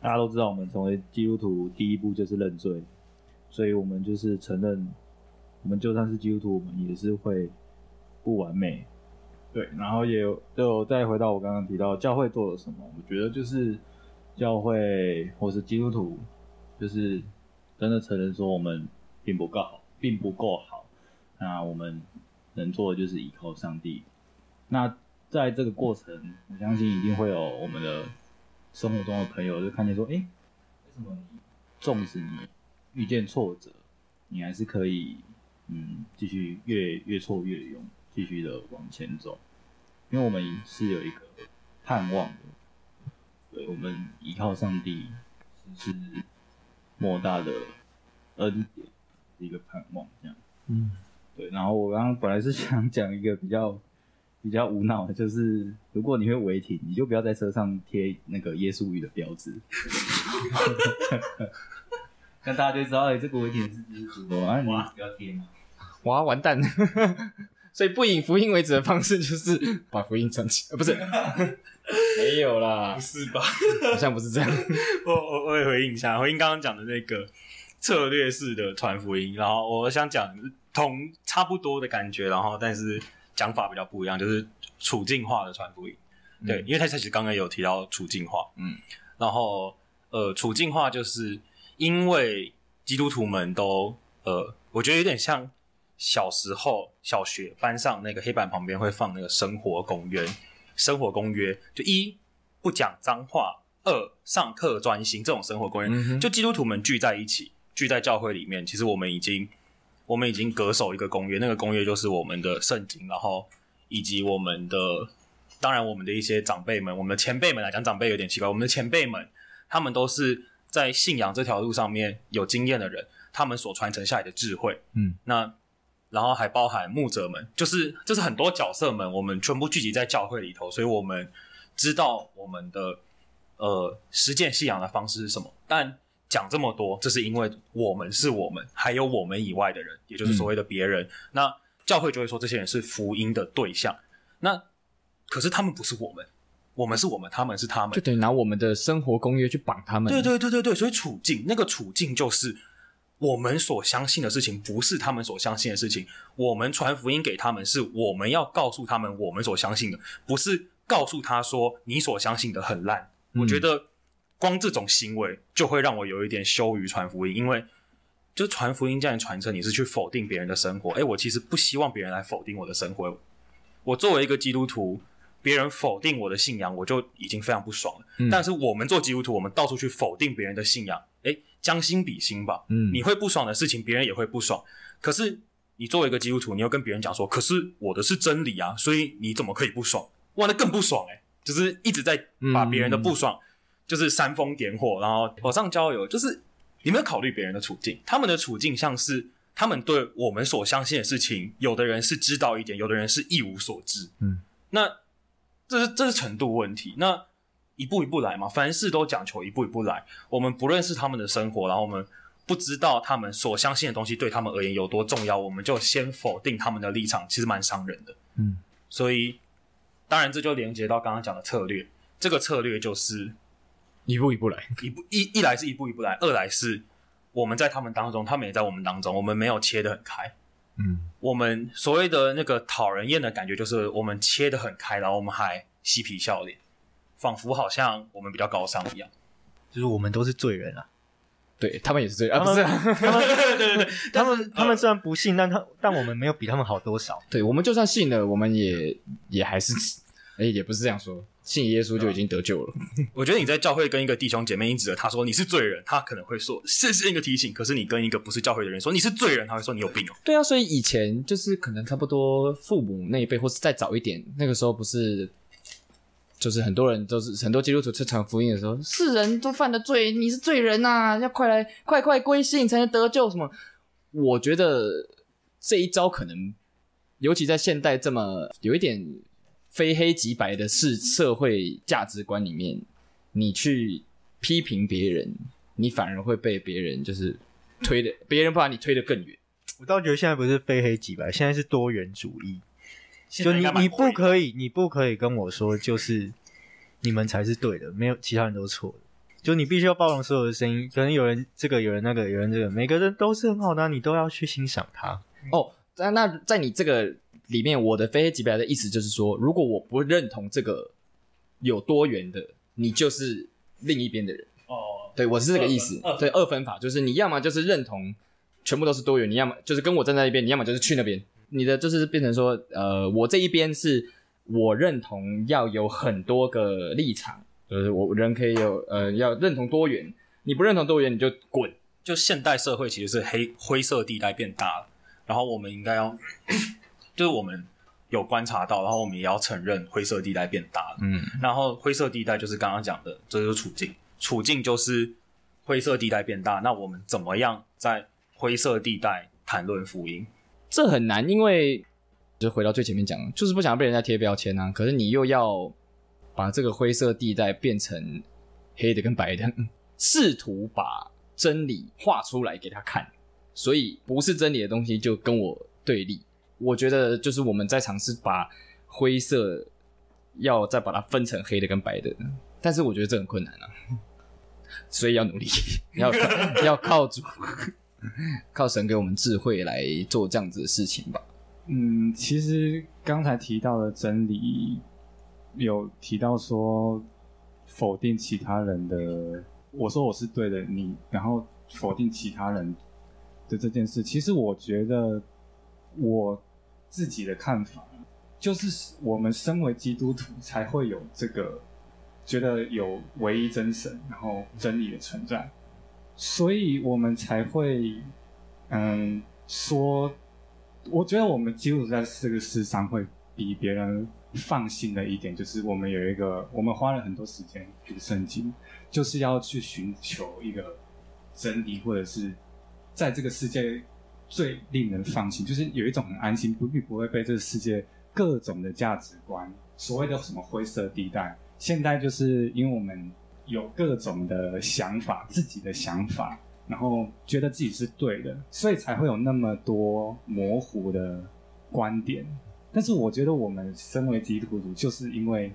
Speaker 4: 大家都知道，我们成为基督徒第一步就是认罪，所以我们就是承认，我们就算是基督徒，我们也是会不完美。对，然后也有就再回到我刚刚提到教会做了什么，我觉得就是。教会或是基督徒，就是真的承认说我们并不够好，并不够好。那我们能做的就是依靠上帝。那在这个过程，我相信一定会有我们的生活中的朋友就看见说：“哎，为什么你纵使你遇见挫折，你还是可以嗯继续越越挫越勇，继续的往前走？因为我们是有一个盼望的。”对，我们依靠上帝是莫大的恩典，一个盼望，这样。嗯，对。然后我刚刚本来是想讲一个比较比较无脑的，就是如果你会违停，你就不要在车上贴那个耶稣语的标志，那大家就知道，哎、欸，这个违停是是什么？啊，你不要贴嘛。
Speaker 1: 哇，完蛋了！所以不以福音为止的方式就是把福音传起来，呃，不是。没有啦，
Speaker 2: 不是吧？
Speaker 1: 好像不是这样。
Speaker 2: 我我我也回应一下，回应刚刚讲的那个策略式的传福音，然后我想讲同差不多的感觉，然后但是讲法比较不一样，就是处境化的传福音。嗯、对，因为他其实刚刚有提到处境化，嗯，然后呃，处境化就是因为基督徒们都呃，我觉得有点像小时候小学班上那个黑板旁边会放那个生活公约，生活公约就一不讲脏话，二上课专心这种生活公约，嗯、就基督徒们聚在一起。聚在教会里面，其实我们已经，我们已经恪守一个公约，那个公约就是我们的圣经，然后以及我们的，当然我们的一些长辈们，我们的前辈们来讲，长辈有点奇怪，我们的前辈们，他们都是在信仰这条路上面有经验的人，他们所传承下来的智慧，嗯，那然后还包含牧者们，就是就是很多角色们，我们全部聚集在教会里头，所以我们知道我们的呃实践信仰的方式是什么，但。讲这么多，这是因为我们是我们，还有我们以外的人，也就是所谓的别人。嗯、那教会就会说这些人是福音的对象。那可是他们不是我们，我们是我们，他们是他们，
Speaker 1: 就等于拿我们的生活公约去绑他们。
Speaker 2: 对对对对对，所以处境那个处境就是我们所相信的事情，不是他们所相信的事情。我们传福音给他们，是我们要告诉他们我们所相信的，不是告诉他说你所相信的很烂。嗯、我觉得。光这种行为就会让我有一点羞于传福音，因为就传福音这样传承，你是去否定别人的生活。诶，我其实不希望别人来否定我的生活。我作为一个基督徒，别人否定我的信仰，我就已经非常不爽了。嗯、但是我们做基督徒，我们到处去否定别人的信仰，诶，将心比心吧。嗯，你会不爽的事情，别人也会不爽。可是你作为一个基督徒，你又跟别人讲说，可是我的是真理啊，所以你怎么可以不爽？哇，那更不爽诶，就是一直在把别人的不爽。嗯就是煽风点火，然后火上浇油。就是你没有考虑别人的处境，他们的处境像是他们对我们所相信的事情，有的人是知道一点，有的人是一无所知。嗯，那这是这是程度问题。那一步一步来嘛，凡事都讲求一步一步来。我们不认识他们的生活，然后我们不知道他们所相信的东西对他们而言有多重要，我们就先否定他们的立场，其实蛮伤人的。嗯，所以当然这就连接到刚刚讲的策略，这个策略就是。
Speaker 1: 一步一步来，
Speaker 2: 一步一一来是一步一步来，二来是我们在他们当中，他们也在我们当中，我们没有切得很开。嗯，我们所谓的那个讨人厌的感觉，就是我们切得很开，然后我们还嬉皮笑脸，仿佛好像我们比较高尚一样。
Speaker 3: 就是我们都是罪人啊，
Speaker 1: 对他们也是罪人啊，不是？
Speaker 3: 他们 对对对，他们他们虽然不信，但他但我们没有比他们好多少。
Speaker 1: 对，我们就算信了，我们也也还是，哎，也不是这样说。信耶稣就已经得救了。
Speaker 2: 我觉得你在教会跟一个弟兄姐妹，你指着他说你是罪人，他可能会说这是一个提醒。可是你跟一个不是教会的人说你是罪人，他会说你有病哦。
Speaker 1: 对啊，所以以前就是可能差不多父母那一辈，或是再早一点，那个时候不是，就是很多人都是很多基督徒去传福音的时候，世人都犯的罪，你是罪人呐、啊，要快来快快归信才能得救什么？我觉得这一招可能，尤其在现代这么有一点。非黑即白的是社会价值观里面，你去批评别人，你反而会被别人就是推的，别人把你推得更远。
Speaker 3: 我倒觉得现在不是非黑即白，现在是多元主义。就你你不可以，你不可以跟我说，就是你们才是对的，没有其他人都错的。就你必须要包容所有的声音，可能有人这个，有人那个，有人这个，每个人都是很好的，你都要去欣赏他。
Speaker 1: 哦，那那在你这个。里面我的非黑即白的意思就是说，如果我不认同这个有多元的，你就是另一边的人。哦，对，我是这个意思。对，二分法就是你要么就是认同全部都是多元，你要么就是跟我站在一边，你要么就是去那边。你的就是变成说，呃，我这一边是我认同要有很多个立场，就是我人可以有呃要认同多元，你不认同多元你就滚。
Speaker 2: 就现代社会其实是黑灰色地带变大了，然后我们应该要。就是我们有观察到，然后我们也要承认灰色地带变大了。嗯，然后灰色地带就是刚刚讲的，这就是处境。处境就是灰色地带变大，那我们怎么样在灰色地带谈论福音？
Speaker 1: 这很难，因为就回到最前面讲，就是不想要被人家贴标签啊。可是你又要把这个灰色地带变成黑的跟白的，试图把真理画出来给他看，所以不是真理的东西就跟我对立。我觉得就是我们在尝试把灰色要再把它分成黑的跟白的，但是我觉得这很困难啊。所以要努力，要靠 要靠主，靠神给我们智慧来做这样子的事情吧。
Speaker 5: 嗯，其实刚才提到的真理，有提到说否定其他人的，我说我是对的，你然后否定其他人的这件事，其实我觉得我自己的看法，就是我们身为基督徒才会有这个觉得有唯一真神，然后真理的存在，所以我们才会嗯说。我觉得我们基督徒在这个世上会比别人放心的一点，就是我们有一个，我们花了很多时间读圣经，就是要去寻求一个真理，或者是在这个世界最令人放心，就是有一种很安心，不必不会被这个世界各种的价值观，所谓的什么灰色地带。现在就是因为我们有各种的想法，自己的想法。然后觉得自己是对的，所以才会有那么多模糊的观点。但是我觉得我们身为基督徒，就是因为，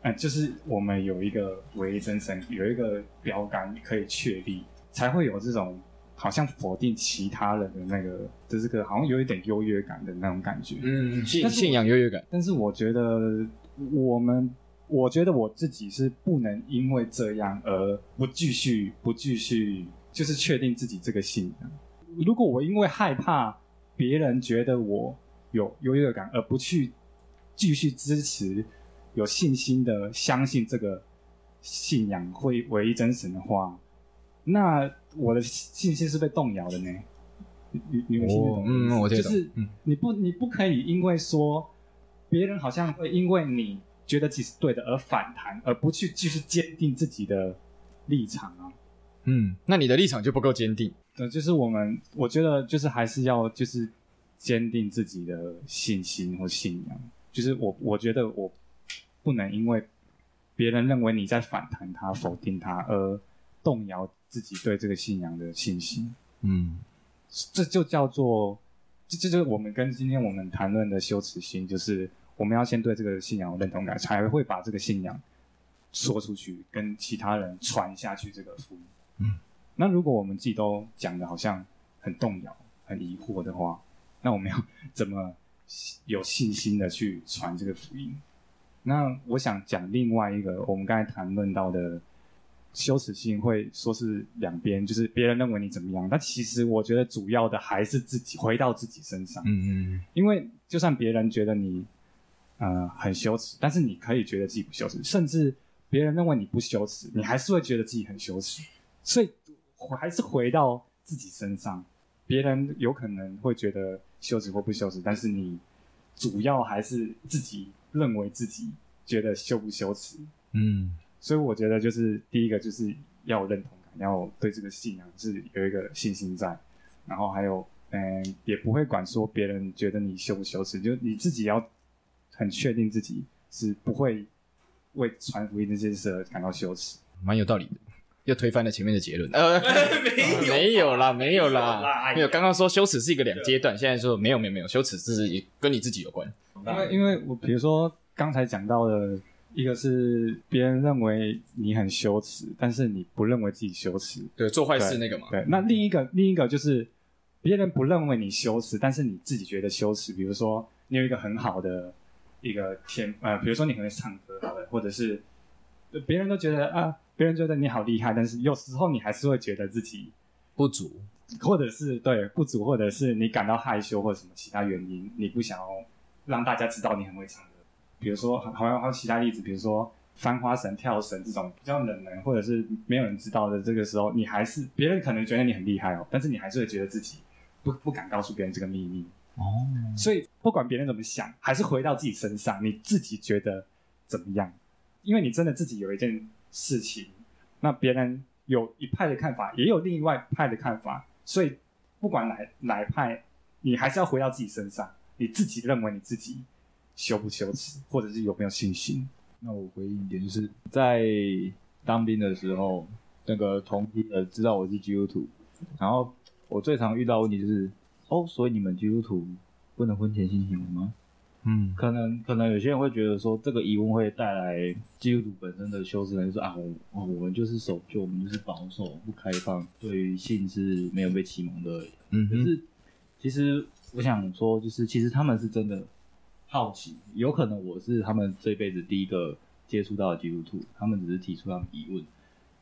Speaker 5: 呃，就是我们有一个唯一真神，有一个标杆可以确立，才会有这种好像否定其他人的那个的这个好像有一点优越感的那种感觉。
Speaker 1: 嗯，信信仰优越感。
Speaker 5: 但是我觉得我们，我觉得我自己是不能因为这样而不继续，不继续。就是确定自己这个信仰。如果我因为害怕别人觉得我有优越感，而不去继续支持、有信心的相信这个信仰会唯一真神的话，那我的信心是被动摇的呢？你你你们听得懂吗？
Speaker 1: 嗯，我。
Speaker 5: 就是你不你不可以因为说别人好像会因为你觉得自己是对的而反弹，而不去继续坚定自己的立场啊。
Speaker 1: 嗯，那你的立场就不够坚定。
Speaker 5: 对，就是我们，我觉得就是还是要就是坚定自己的信心或信仰。就是我，我觉得我不能因为别人认为你在反弹他、否定他，而动摇自己对这个信仰的信心。
Speaker 1: 嗯，
Speaker 5: 这就叫做，这这就是我们跟今天我们谈论的羞耻心，就是我们要先对这个信仰有认同感，才会把这个信仰说出去，跟其他人传下去这个福音。嗯，那如果我们自己都讲的好像很动摇、很疑惑的话，那我们要怎么有信心的去传这个福音？那我想讲另外一个，我们刚才谈论到的羞耻心，会说是两边，就是别人认为你怎么样，但其实我觉得主要的还是自己回到自己身上。嗯嗯，因为就算别人觉得你呃很羞耻，但是你可以觉得自己不羞耻，甚至别人认为你不羞耻，你还是会觉得自己很羞耻。所以，还是回到自己身上。别人有可能会觉得羞耻或不羞耻，但是你主要还是自己认为自己觉得羞不羞耻。嗯，所以我觉得就是第一个就是要有认同感，要对这个信仰是有一个信心在。然后还有，嗯，也不会管说别人觉得你羞不羞耻，就你自己要很确定自己是不会为传福音这件事而感到羞耻。
Speaker 1: 蛮有道理的。又推翻了前面的结论。呃，没有，没有啦，没有啦，没有。刚刚说羞耻是一个两阶段，现在说没有，没有，没有。羞耻是跟你自己有关。
Speaker 5: 因为，因为我比如说刚才讲到的一个是别人认为你很羞耻，但是你不认为自己羞耻，
Speaker 1: 对，做坏事那个嘛。
Speaker 5: 对，那另一个另一个就是别人不认为你羞耻，但是你自己觉得羞耻。比如说你有一个很好的一个天，呃，比如说你很会唱歌，或者是别人都觉得啊。别人觉得你好厉害，但是有时候你还是会觉得自己
Speaker 1: 不足，
Speaker 5: 或者是对不足，或者是你感到害羞，或者什么其他原因，你不想要让大家知道你很会唱歌。比如说，好像还有其他例子，比如说翻花绳、跳绳这种比较冷门，或者是没有人知道的。这个时候，你还是别人可能觉得你很厉害哦，但是你还是会觉得自己不不敢告诉别人这个秘密哦。所以不管别人怎么想，还是回到自己身上，你自己觉得怎么样？因为你真的自己有一件。事情，那别人有一派的看法，也有另外一派的看法，所以不管哪哪派，你还是要回到自己身上，你自己认为你自己羞不羞耻，或者是有没有信心？
Speaker 4: 那我回应一点，就是在当兵的时候，那个同批的知道我是基督徒，然后我最常遇到问题就是，哦，所以你们基督徒不能婚前性行为吗？
Speaker 3: 嗯，
Speaker 4: 可能可能有些人会觉得说，这个疑问会带来基督徒本身的羞耻感，就是啊，我哦，我们就是守旧，我们就是保守不开放，对于性是没有被启蒙的。
Speaker 3: 嗯，
Speaker 4: 可是其实我想说，就是其实他们是真的好奇，有可能我是他们这辈子第一个接触到的基督徒，他们只是提出他们疑问，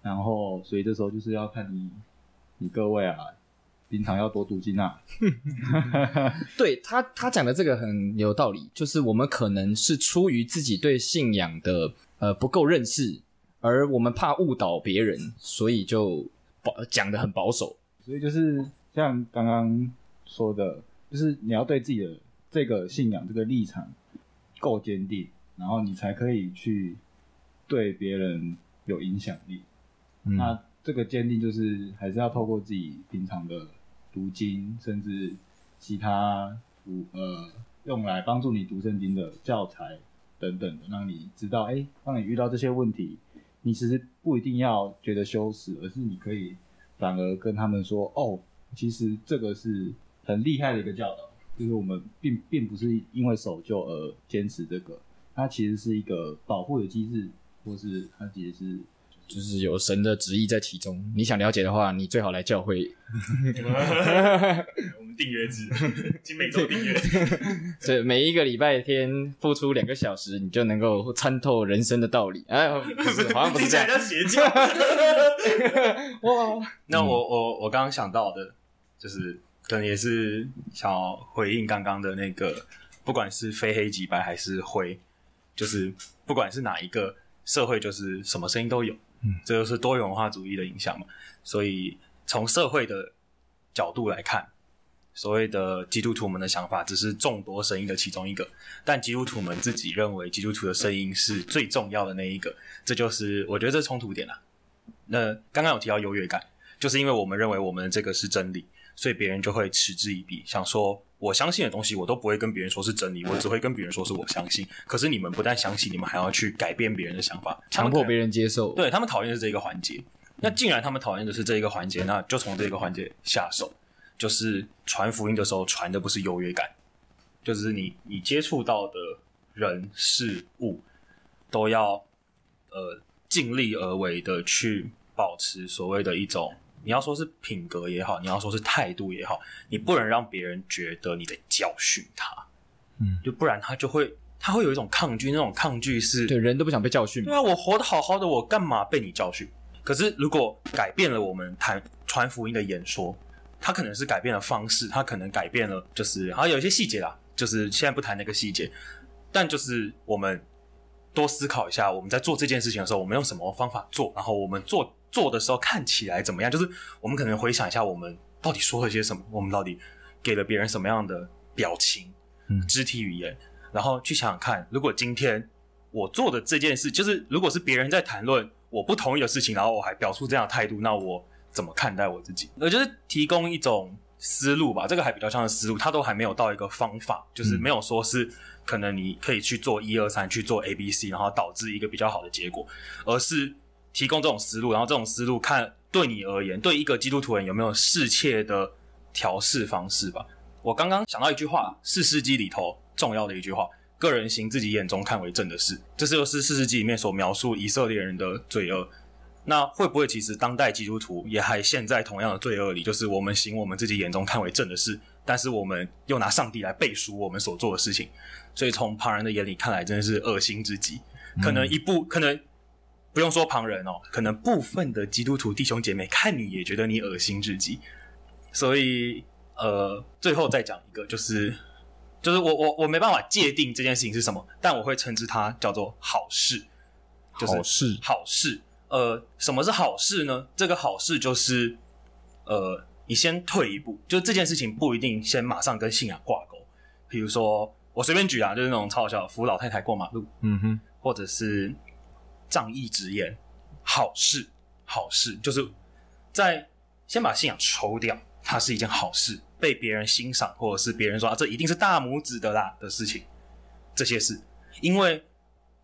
Speaker 4: 然后所以这时候就是要看你你各位啊。平常要多读经啊！
Speaker 1: 对他，他讲的这个很有道理，就是我们可能是出于自己对信仰的呃不够认识，而我们怕误导别人，所以就保讲的很保守。
Speaker 4: 所以就是像刚刚说的，就是你要对自己的这个信仰这个立场够坚定，然后你才可以去对别人有影响力。
Speaker 3: 嗯、
Speaker 4: 那这个坚定就是还是要透过自己平常的。读经，甚至其他呃用来帮助你读圣经的教材等等的，让你知道，哎、欸，当你遇到这些问题，你其实不一定要觉得羞耻，而是你可以反而跟他们说，哦，其实这个是很厉害的一个教导，就是我们并并不是因为守旧而坚持这个，它其实是一个保护的机制，或是它其实是。
Speaker 1: 就是 有神的旨意在其中。你想了解的话，你最好来教会。
Speaker 2: 我们订阅制，金每周订阅。
Speaker 1: 所以每一个礼拜天付出两个小时，你就能够参透人生的道理。哎，不是，好像不是这样。
Speaker 2: 邪教。
Speaker 1: 哇！
Speaker 2: 那我我我刚刚想到的，就是可能也是想要回应刚刚的那个，不管是非黑即白还是灰，就是不管是哪一个社会，就是什么声音都有。嗯，这就是多元文化主义的影响嘛。所以从社会的角度来看，所谓的基督徒们的想法只是众多声音的其中一个，但基督徒们自己认为基督徒的声音是最重要的那一个，这就是我觉得这冲突点啊。那刚刚有提到优越感，就是因为我们认为我们这个是真理，所以别人就会嗤之以鼻，想说。我相信的东西，我都不会跟别人说是真理，我只会跟别人说是我相信。可是你们不但相信，你们还要去改变别人的想法，
Speaker 1: 强迫别人接受。
Speaker 2: 对，他们讨厌的是这一个环节。那既然他们讨厌的是这一个环节，那就从这个环节下手，就是传福音的时候传的不是优越感，就是你你接触到的人事物都要呃尽力而为的去保持所谓的一种。你要说是品格也好，你要说是态度也好，你不能让别人觉得你在教训他，嗯，就不然他就会他会有一种抗拒，那种抗拒是
Speaker 1: 对人都不想被教训。
Speaker 2: 对啊，我活得好好的，我干嘛被你教训？可是如果改变了我们谈传福音的演说，他可能是改变了方式，他可能改变了，就是好像有一些细节啦，就是现在不谈那个细节，但就是我们多思考一下，我们在做这件事情的时候，我们用什么方法做，然后我们做。做的时候看起来怎么样？就是我们可能回想一下，我们到底说了些什么？我们到底给了别人什么样的表情、嗯、肢体语言？然后去想想看，如果今天我做的这件事，就是如果是别人在谈论我不同意的事情，然后我还表述这样的态度，那我怎么看待我自己？我就是提供一种思路吧，这个还比较像是思路，它都还没有到一个方法，就是没有说是可能你可以去做一二三去做 A B C，然后导致一个比较好的结果，而是。提供这种思路，然后这种思路看对你而言，对一个基督徒人有没有适切的调试方式吧。我刚刚想到一句话，《四世纪》里头重要的一句话：“个人行自己眼中看为正的事。”这是又是《四世纪》里面所描述以色列人的罪恶。那会不会其实当代基督徒也还陷在同样的罪恶里？就是我们行我们自己眼中看为正的事，但是我们又拿上帝来背书我们所做的事情，所以从旁人的眼里看来，真的是恶心之极。可能一步，可能。不用说旁人哦，可能部分的基督徒弟兄姐妹看你也觉得你恶心至极，所以呃，最后再讲一个，就是就是我我我没办法界定这件事情是什么，但我会称之它叫做好事，就是好事好事。呃，什么是好事呢？这个好事就是呃，你先退一步，就这件事情不一定先马上跟信仰挂钩。比如说我随便举啊，就是那种超小扶老太太过马路，嗯哼，或者是。仗义直言，好事，好事，就是在先把信仰抽掉，它是一件好事，被别人欣赏，或者是别人说啊，这一定是大拇指的啦的事情，这些事，因为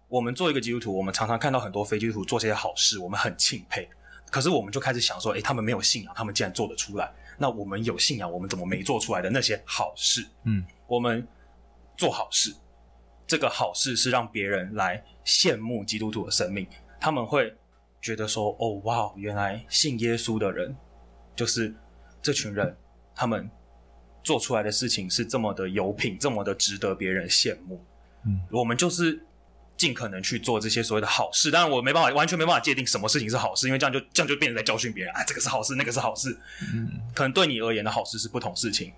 Speaker 2: 我们做一个基督徒，我们常常看到很多非基督徒做这些好事，我们很钦佩，可是我们就开始想说，诶，他们没有信仰，他们竟然做得出来，那我们有信仰，我们怎么没做出来的那些好事？嗯，我们做好事，这个好事是让别人来羡慕基督徒的生命，他们会觉得说：“哦，哇，原来信耶稣的人就是这群人，他们做出来的事情是这么的有品，这么的值得别人羡慕。”嗯，我们就是。尽可能去做这些所谓的好事，当然我没办法，完全没办法界定什么事情是好事，因为这样就这样就变成在教训别人啊，这个是好事，那个是好事。嗯，可能对你而言的好事是不同事情，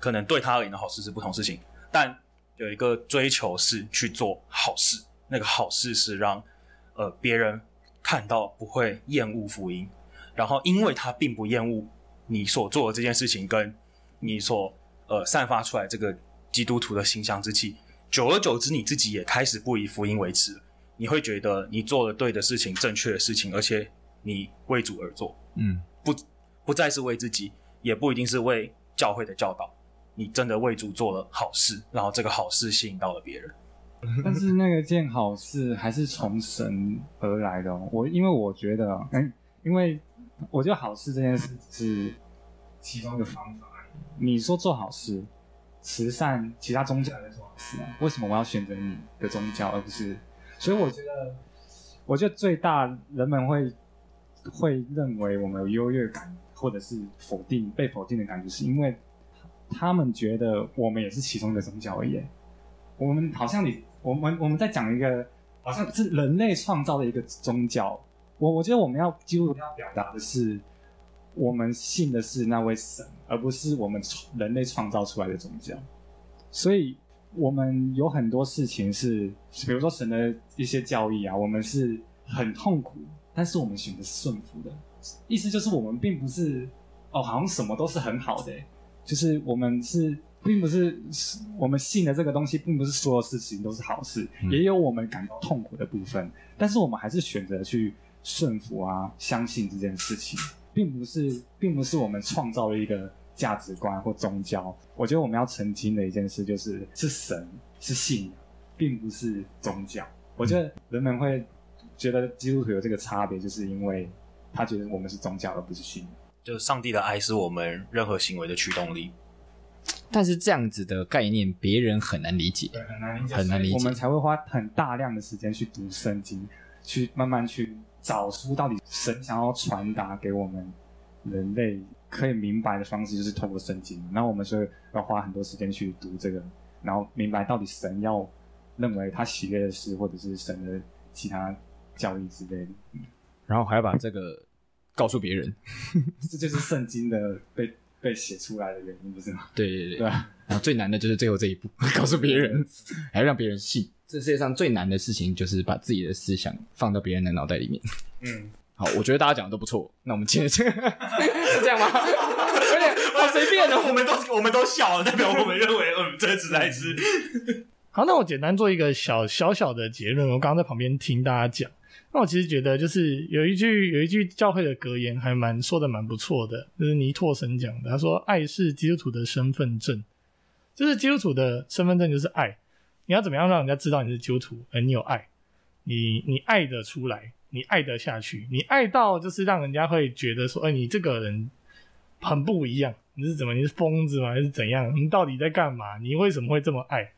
Speaker 2: 可能对他而言的好事是不同事情，但有一个追求是去做好事，那个好事是让呃别人看到不会厌恶福音，然后因为他并不厌恶你所做的这件事情，跟你所呃散发出来这个基督徒的形象之气。久而久之，你自己也开始不以福音为耻，你会觉得你做了对的事情、正确的事情，而且你为主而做，嗯，不不再是为自己，也不一定是为教会的教导，你真的为主做了好事，然后这个好事吸引到了别人。
Speaker 5: 但是那个件好事还是从神而来的哦。我因为我觉得，嗯，因为我觉得好事这件事是其中一个方法。你说做好事。慈善，其他宗教在做好事啊？为什么我要选择你的宗教而不是？所以我觉得，我觉得最大人们会会认为我们有优越感，或者是否定被否定的感觉，是因为他们觉得我们也是其中的宗教而已。我们好像你我们我们在讲一个好像是人类创造的一个宗教。我我觉得我们要几乎要表达的是。我们信的是那位神，而不是我们人类创造出来的宗教。所以，我们有很多事情是，比如说神的一些教义啊，我们是很痛苦，但是我们选择顺服的。意思就是，我们并不是哦，好像什么都是很好的，就是我们是，并不是我们信的这个东西，并不是所有事情都是好事，嗯、也有我们感到痛苦的部分。但是，我们还是选择去顺服啊，相信这件事情。并不是，并不是我们创造了一个价值观或宗教。我觉得我们要澄清的一件事就是，是神，是信仰，并不是宗教。我觉得人们会觉得基督徒有这个差别，就是因为他觉得我们是宗教，而不是信仰。
Speaker 2: 就是上帝的爱是我们任何行为的驱动力。
Speaker 1: 但是这样子的概念，别人很难理解，
Speaker 5: 很难理解，
Speaker 1: 很难理解。
Speaker 5: 我们才会花很大量的时间去读圣经，去慢慢去。找出到底神想要传达给我们人类可以明白的方式，就是透过圣经。那我们所以要花很多时间去读这个，然后明白到底神要认为他喜悦的事，或者是神的其他教义之类的。
Speaker 1: 然后还要把这个告诉别人，
Speaker 5: 这就是圣经的被被写出来的原因，不是吗？
Speaker 1: 对对对。
Speaker 5: 对啊。
Speaker 1: 然后最难的就是最后这一步，告诉别人，还要让别人信。这世界上最难的事情就是把自己的思想放到别人的脑袋里面。嗯，好，我觉得大家讲的都不错。那我们今天这个是这样吗？有点好随便的，
Speaker 2: 我们都我们都笑了，代表我们认为我们，这实在是。
Speaker 6: 好，那我简单做一个小小小的结论。我刚刚在旁边听大家讲，那我其实觉得就是有一句有一句教会的格言，还蛮说的蛮不错的，就是倪柝声讲的。他说：“爱是基督徒的身份证，就是基督徒的身份证就是爱。”你要怎么样让人家知道你是基督徒？而你有爱，你你爱得出来，你爱得下去，你爱到就是让人家会觉得说，哎，你这个人很不一样。你是怎么？你是疯子吗？还是怎样？你到底在干嘛？你为什么会这么爱？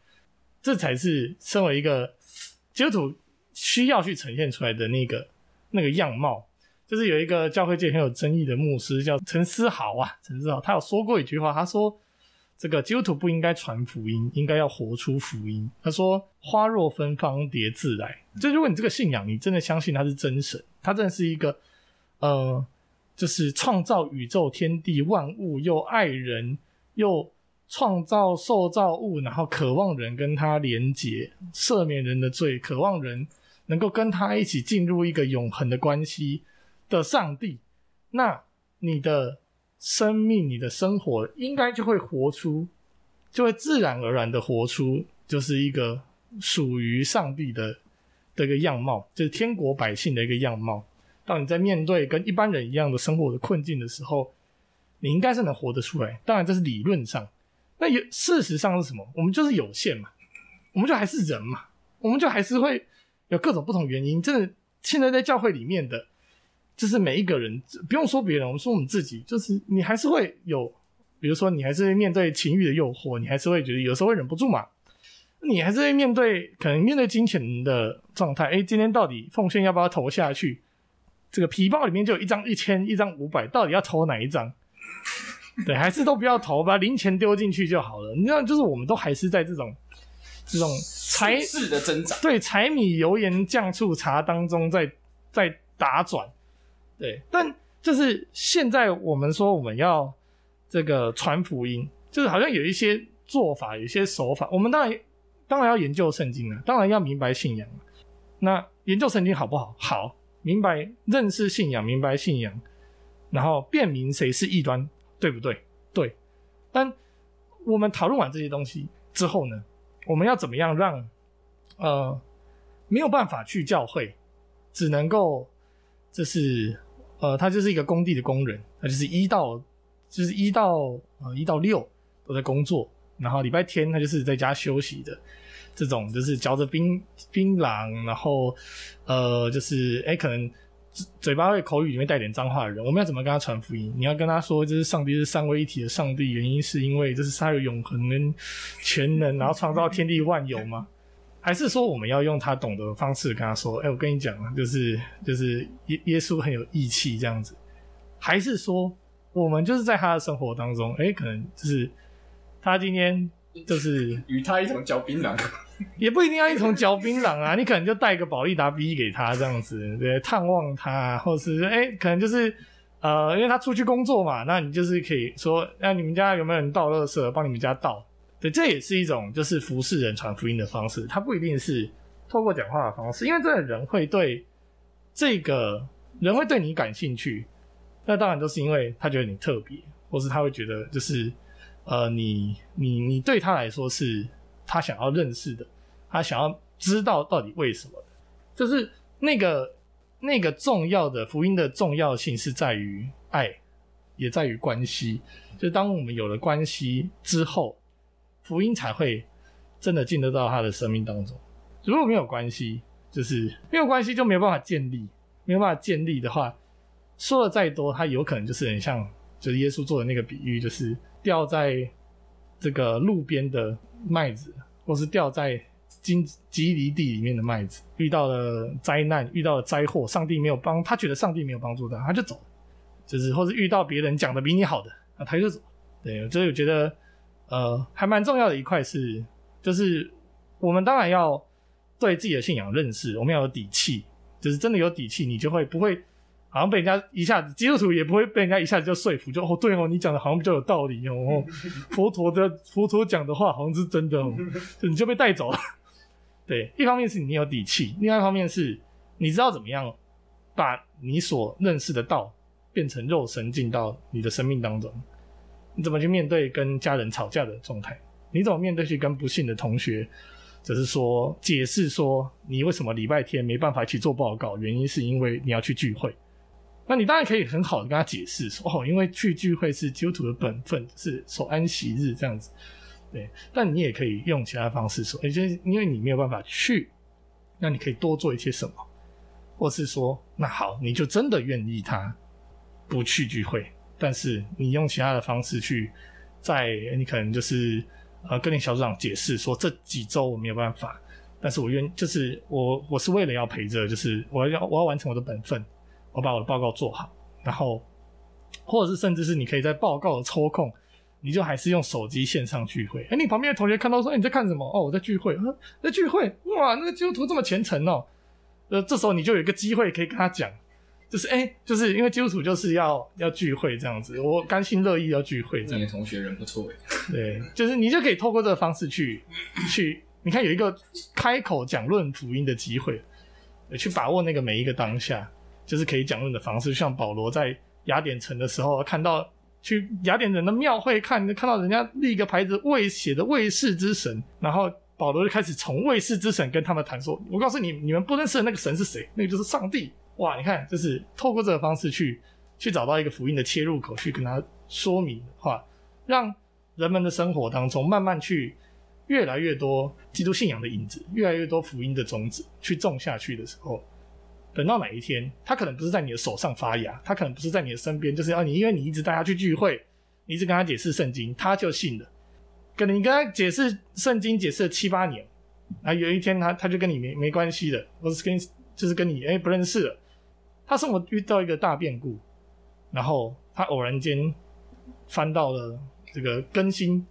Speaker 6: 这才是身为一个基督徒需要去呈现出来的那个那个样貌。就是有一个教会界很有争议的牧师叫陈思豪啊，陈思豪他有说过一句话，他说。这个基督徒不应该传福音，应该要活出福音。他说：“花若芬芳，蝶自来。”就如果你这个信仰，你真的相信他是真神，他真的是一个呃，就是创造宇宙天地万物，又爱人，又创造受造物，然后渴望人跟他连结，赦免人的罪，渴望人能够跟他一起进入一个永恒的关系的上帝，那你的。生命，你的生活应该就会活出，就会自然而然的活出，就是一个属于上帝的的一个样貌，就是天国百姓的一个样貌。当你在面对跟一般人一样的生活的困境的时候，你应该是能活得出来。当然，这是理论上，那有事实上是什么？我们就是有限嘛，我们就还是人嘛，我们就还是会有各种不同原因。真的，现在在教会里面的。就是每一个人，不用说别人，我们说我们自己，就是你还是会有，比如说你还是会面对情欲的诱惑，你还是会觉得有时候会忍不住嘛。你还是会面对可能面对金钱的状态。哎，今天到底奉献要不要投下去？这个皮包里面就有一张一千，一张五百，到底要投哪一张？对，还是都不要投，把零钱丢进去就好了。你知道，就是我们都还是在这种这种柴
Speaker 1: 式的增长，
Speaker 6: 对，柴米油盐酱醋茶当中在在打转。对，但就是现在我们说我们要这个传福音，就是好像有一些做法，有一些手法。我们当然当然要研究圣经了，当然要明白信仰。那研究圣经好不好？好，明白认识信仰，明白信仰，然后辨明谁是异端。对不对？对，但我们讨论完这些东西之后呢，我们要怎么样让呃没有办法去教会，只能够就是呃他就是一个工地的工人，他就是一到就是一到呃一到六都在工作，然后礼拜天他就是在家休息的这种，就是嚼着槟槟榔，然后呃就是哎可能。嘴巴会口语里面带点脏话的人，我们要怎么跟他传福音？你要跟他说，就是上帝是三位一体的上帝，原因是因为这是他有永恒跟全能，然后创造天地万有吗？还是说我们要用他懂的方式跟他说？哎、我跟你讲，就是就是耶耶稣很有义气这样子？还是说我们就是在他的生活当中，哎、可能就是他今天就是
Speaker 1: 与他一同嚼槟榔。
Speaker 6: 也不一定要一同嚼槟榔啊，你可能就带个宝利达 B 给他这样子，对，探望他，或者是哎、欸，可能就是呃，因为他出去工作嘛，那你就是可以说，那你们家有没有人倒垃圾，帮你们家倒，对，这也是一种就是服侍人传福音的方式，他不一定是透过讲话的方式，因为这个人会对这个人会对你感兴趣，那当然都是因为他觉得你特别，或是他会觉得就是呃，你你你对他来说是。他想要认识的，他想要知道到底为什么，就是那个那个重要的福音的重要性是在于爱，也在于关系。就当我们有了关系之后，福音才会真的进得到他的生命当中。如果没有关系，就是没有关系就没有办法建立，没有办法建立的话，说的再多，他有可能就是很像，就是耶稣做的那个比喻，就是掉在这个路边的。麦子，或是掉在荆棘离地里面的麦子，遇到了灾难，遇到了灾祸，上帝没有帮他，觉得上帝没有帮助他，他就走，就是或是遇到别人讲的比你好的，啊，他就走。对，所以我觉得，呃，还蛮重要的一块是，就是我们当然要对自己的信仰认识，我们要有底气，就是真的有底气，你就会不会。好像被人家一下子，基督徒也不会被人家一下子就说服，就哦对哦，你讲的好像比较有道理哦，佛陀的佛陀讲的话好像是真的哦，就你就被带走了。对，一方面是你有底气，另外一方面是你知道怎么样把你所认识的道变成肉身进到你的生命当中。你怎么去面对跟家人吵架的状态？你怎么面对去跟不幸的同学，只是说解释说你为什么礼拜天没办法一起做报告，原因是因为你要去聚会。那你当然可以很好的跟他解释说，哦，因为去聚会是基督徒的本分，是守安息日这样子，对。但你也可以用其他方式说，也就是因为你没有办法去，那你可以多做一些什么，或是说，那好，你就真的愿意他不去聚会，但是你用其他的方式去，在你可能就是呃跟你小组长解释说，这几周我没有办法，但是我愿就是我我是为了要陪着，就是我要我要完成我的本分。我把我的报告做好，然后，或者是甚至是你可以在报告的抽空，你就还是用手机线上聚会。哎，你旁边的同学看到说，哎，你在看什么？哦，我在聚会。啊，在聚会，哇，那个基督徒这么虔诚哦。呃，这时候你就有一个机会可以跟他讲，就是哎，就是因为基督徒就是要要聚会这样子，我甘心乐意要聚会这样。
Speaker 1: 你的同学人不错诶。
Speaker 6: 对，就是你就可以透过这个方式去去，你看有一个开口讲论福音的机会，去把握那个每一个当下。就是可以讲论的方式，像保罗在雅典城的时候，看到去雅典人的庙会看，看到人家立一个牌子，卫写的卫士之神，然后保罗就开始从卫士之神跟他们谈说：“我告诉你，你们不认识的那个神是谁？那个就是上帝。”哇，你看，就是透过这个方式去去找到一个福音的切入口，去跟他说明的话，让人们的生活当中慢慢去越来越多基督信仰的影子，越来越多福音的种子去种下去的时候。等到哪一天，他可能不是在你的手上发芽，他可能不是在你的身边，就是要你，因为你一直带他去聚会，你一直跟他解释圣经，他就信了。可能你跟他解释圣经解释了七八年，啊，有一天他他就跟你没没关系了，或是跟就是跟你哎、不认识了，他生活遇到一个大变故，然后他偶然间翻到了这个更新，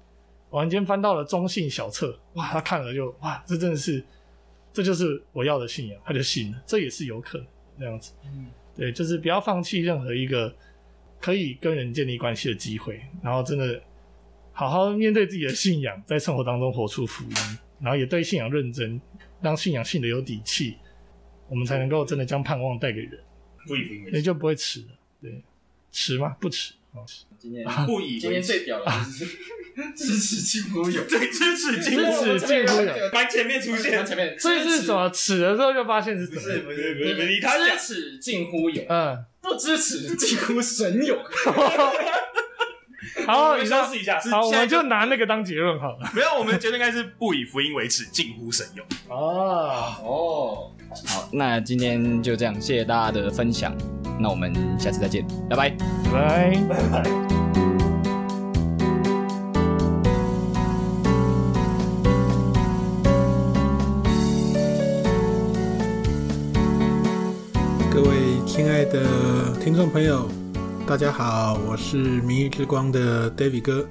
Speaker 6: 偶然间翻到了中信小册，哇，他看了就哇，这真的是，这就是我要的信仰，他就信了，这也是有可能这样子，嗯，对，就是不要放弃任何一个可以跟人建立关系的机会，然后真的好好面对自己的信仰，在生活当中活出福音，然后也对信仰认真，让信仰信的有底气，我们才能够真的将盼望带给人，
Speaker 2: 不以福音为
Speaker 6: 你，就不会迟了，对，迟吗？不迟。
Speaker 1: 今天
Speaker 2: 不以
Speaker 1: 今天最屌的就是 支持近乎有，
Speaker 2: 对，支持近
Speaker 6: 支持近乎有，
Speaker 2: 蛮前面出现，
Speaker 1: 前面，
Speaker 6: 所以是什么？迟了之后就发现是什么？
Speaker 2: 不是不是不是，你他
Speaker 1: 支持近乎有，
Speaker 6: 嗯，
Speaker 1: 不支持近乎神有。
Speaker 6: 好，
Speaker 2: 你修饰一下，
Speaker 6: 好，我们就拿那个当结论好了。
Speaker 2: 没有，我们的结论应该是不以福音为耻，近乎神勇。
Speaker 6: 哦
Speaker 1: 哦，好，那今天就这样，谢谢大家的分享，那我们下次再见，拜拜，
Speaker 6: 拜
Speaker 2: 拜拜。
Speaker 7: 各众朋友，大家好，我是明日之光的 David 哥。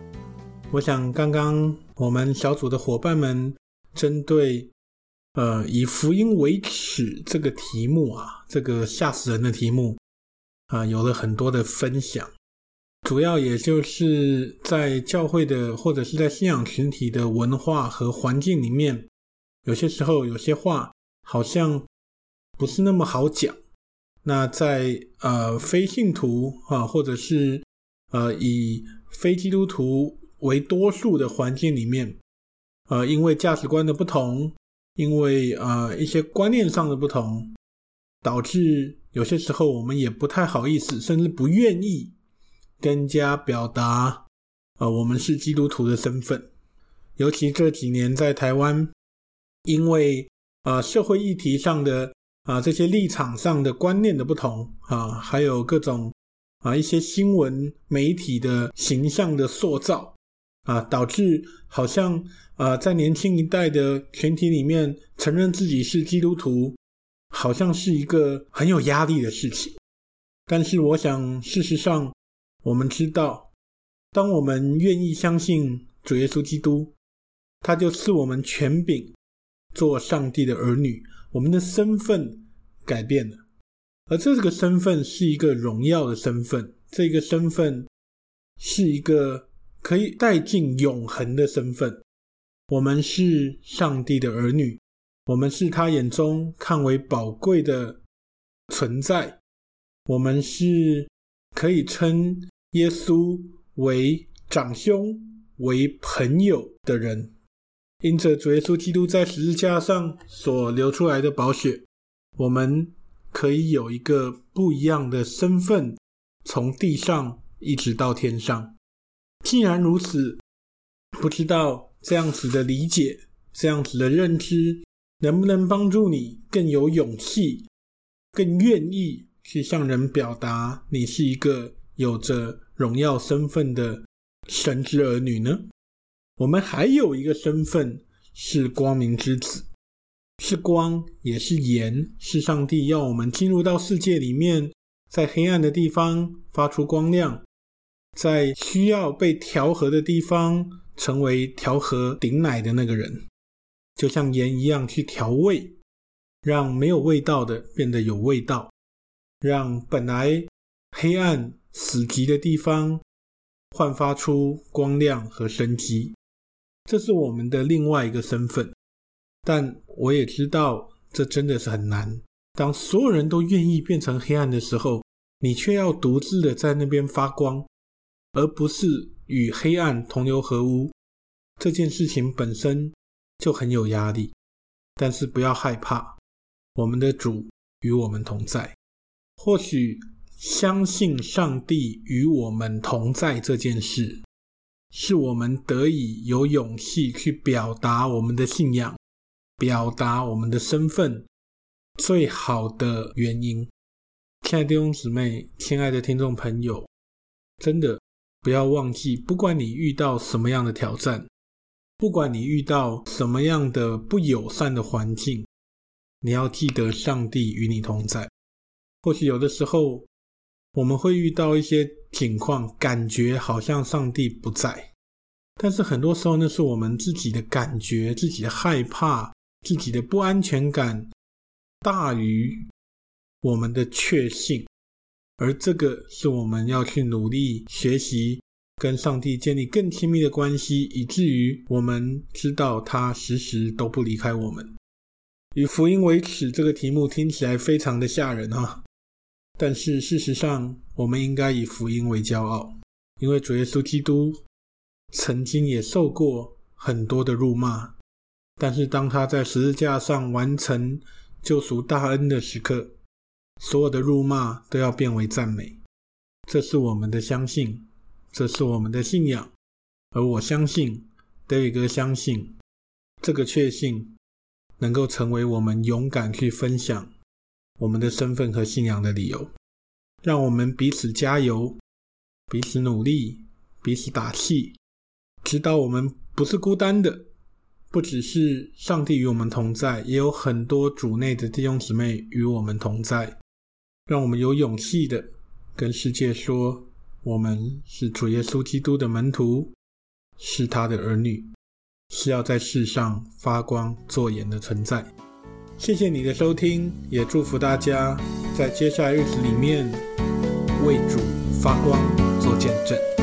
Speaker 7: 我想刚刚我们小组的伙伴们针对呃以福音为耻这个题目啊，这个吓死人的题目啊，有了很多的分享。主要也就是在教会的或者是在信仰群体的文化和环境里面，有些时候有些话好像不是那么好讲。那在呃非信徒啊，或者是呃以非基督徒为多数的环境里面，呃，因为价值观的不同，因为呃一些观念上的不同，导致有些时候我们也不太好意思，甚至不愿意跟人家表达呃我们是基督徒的身份。尤其这几年在台湾，因为呃社会议题上的。啊，这些立场上的观念的不同啊，还有各种啊一些新闻媒体的形象的塑造啊，导致好像啊在年轻一代的群体里面承认自己是基督徒，好像是一个很有压力的事情。但是我想，事实上我们知道，当我们愿意相信主耶稣基督，他就赐我们权柄，做上帝的儿女。我们的身份改变了，而这个身份是一个荣耀的身份，这个身份是一个可以带进永恒的身份。我们是上帝的儿女，我们是他眼中看为宝贵的存在，我们是可以称耶稣为长兄、为朋友的人。因着主耶稣基督在十字架上所流出来的宝血，我们可以有一个不一样的身份，从地上一直到天上。既然如此，不知道这样子的理解、这样子的认知，能不能帮助你更有勇气、更愿意去向人表达你是一个有着荣耀身份的神之儿女呢？我们还有一个身份是光明之子，是光也是盐，是上帝要我们进入到世界里面，在黑暗的地方发出光亮，在需要被调和的地方成为调和顶奶的那个人，就像盐一样去调味，让没有味道的变得有味道，让本来黑暗死寂的地方焕发出光亮和生机。这是我们的另外一个身份，但我也知道这真的是很难。当所有人都愿意变成黑暗的时候，你却要独自的在那边发光，而不是与黑暗同流合污。这件事情本身就很有压力，但是不要害怕，我们的主与我们同在。或许相信上帝与我们同在这件事。是我们得以有勇气去表达我们的信仰，表达我们的身份最好的原因。亲爱的弟兄姊妹，亲爱的听众朋友，真的不要忘记，不管你遇到什么样的挑战，不管你遇到什么样的不友善的环境，你要记得上帝与你同在。或许有的时候我们会遇到一些情况，感觉好像上帝不在，但是很多时候那是我们自己的感觉、自己的害怕、自己的不安全感大于我们的确信，而这个是我们要去努力学习。跟上帝建立更亲密的关系，以至于我们知道他时时都不离开我们。以福音为耻这个题目听起来非常的吓人哈，但是事实上，我们应该以福音为骄傲，因为主耶稣基督曾经也受过很多的辱骂，但是当他在十字架上完成救赎大恩的时刻，所有的辱骂都要变为赞美。这是我们的相信。这是我们的信仰，而我相信，David 哥相信，这个确信能够成为我们勇敢去分享我们的身份和信仰的理由。让我们彼此加油，彼此努力，彼此打气，知道我们不是孤单的，不只是上帝与我们同在，也有很多主内的弟兄姊妹与我们同在。让我们有勇气的跟世界说。我们是主耶稣基督的门徒，是他的儿女，是要在世上发光作盐的存在。谢谢你的收听，也祝福大家在接下来日子里面为主发光做见证。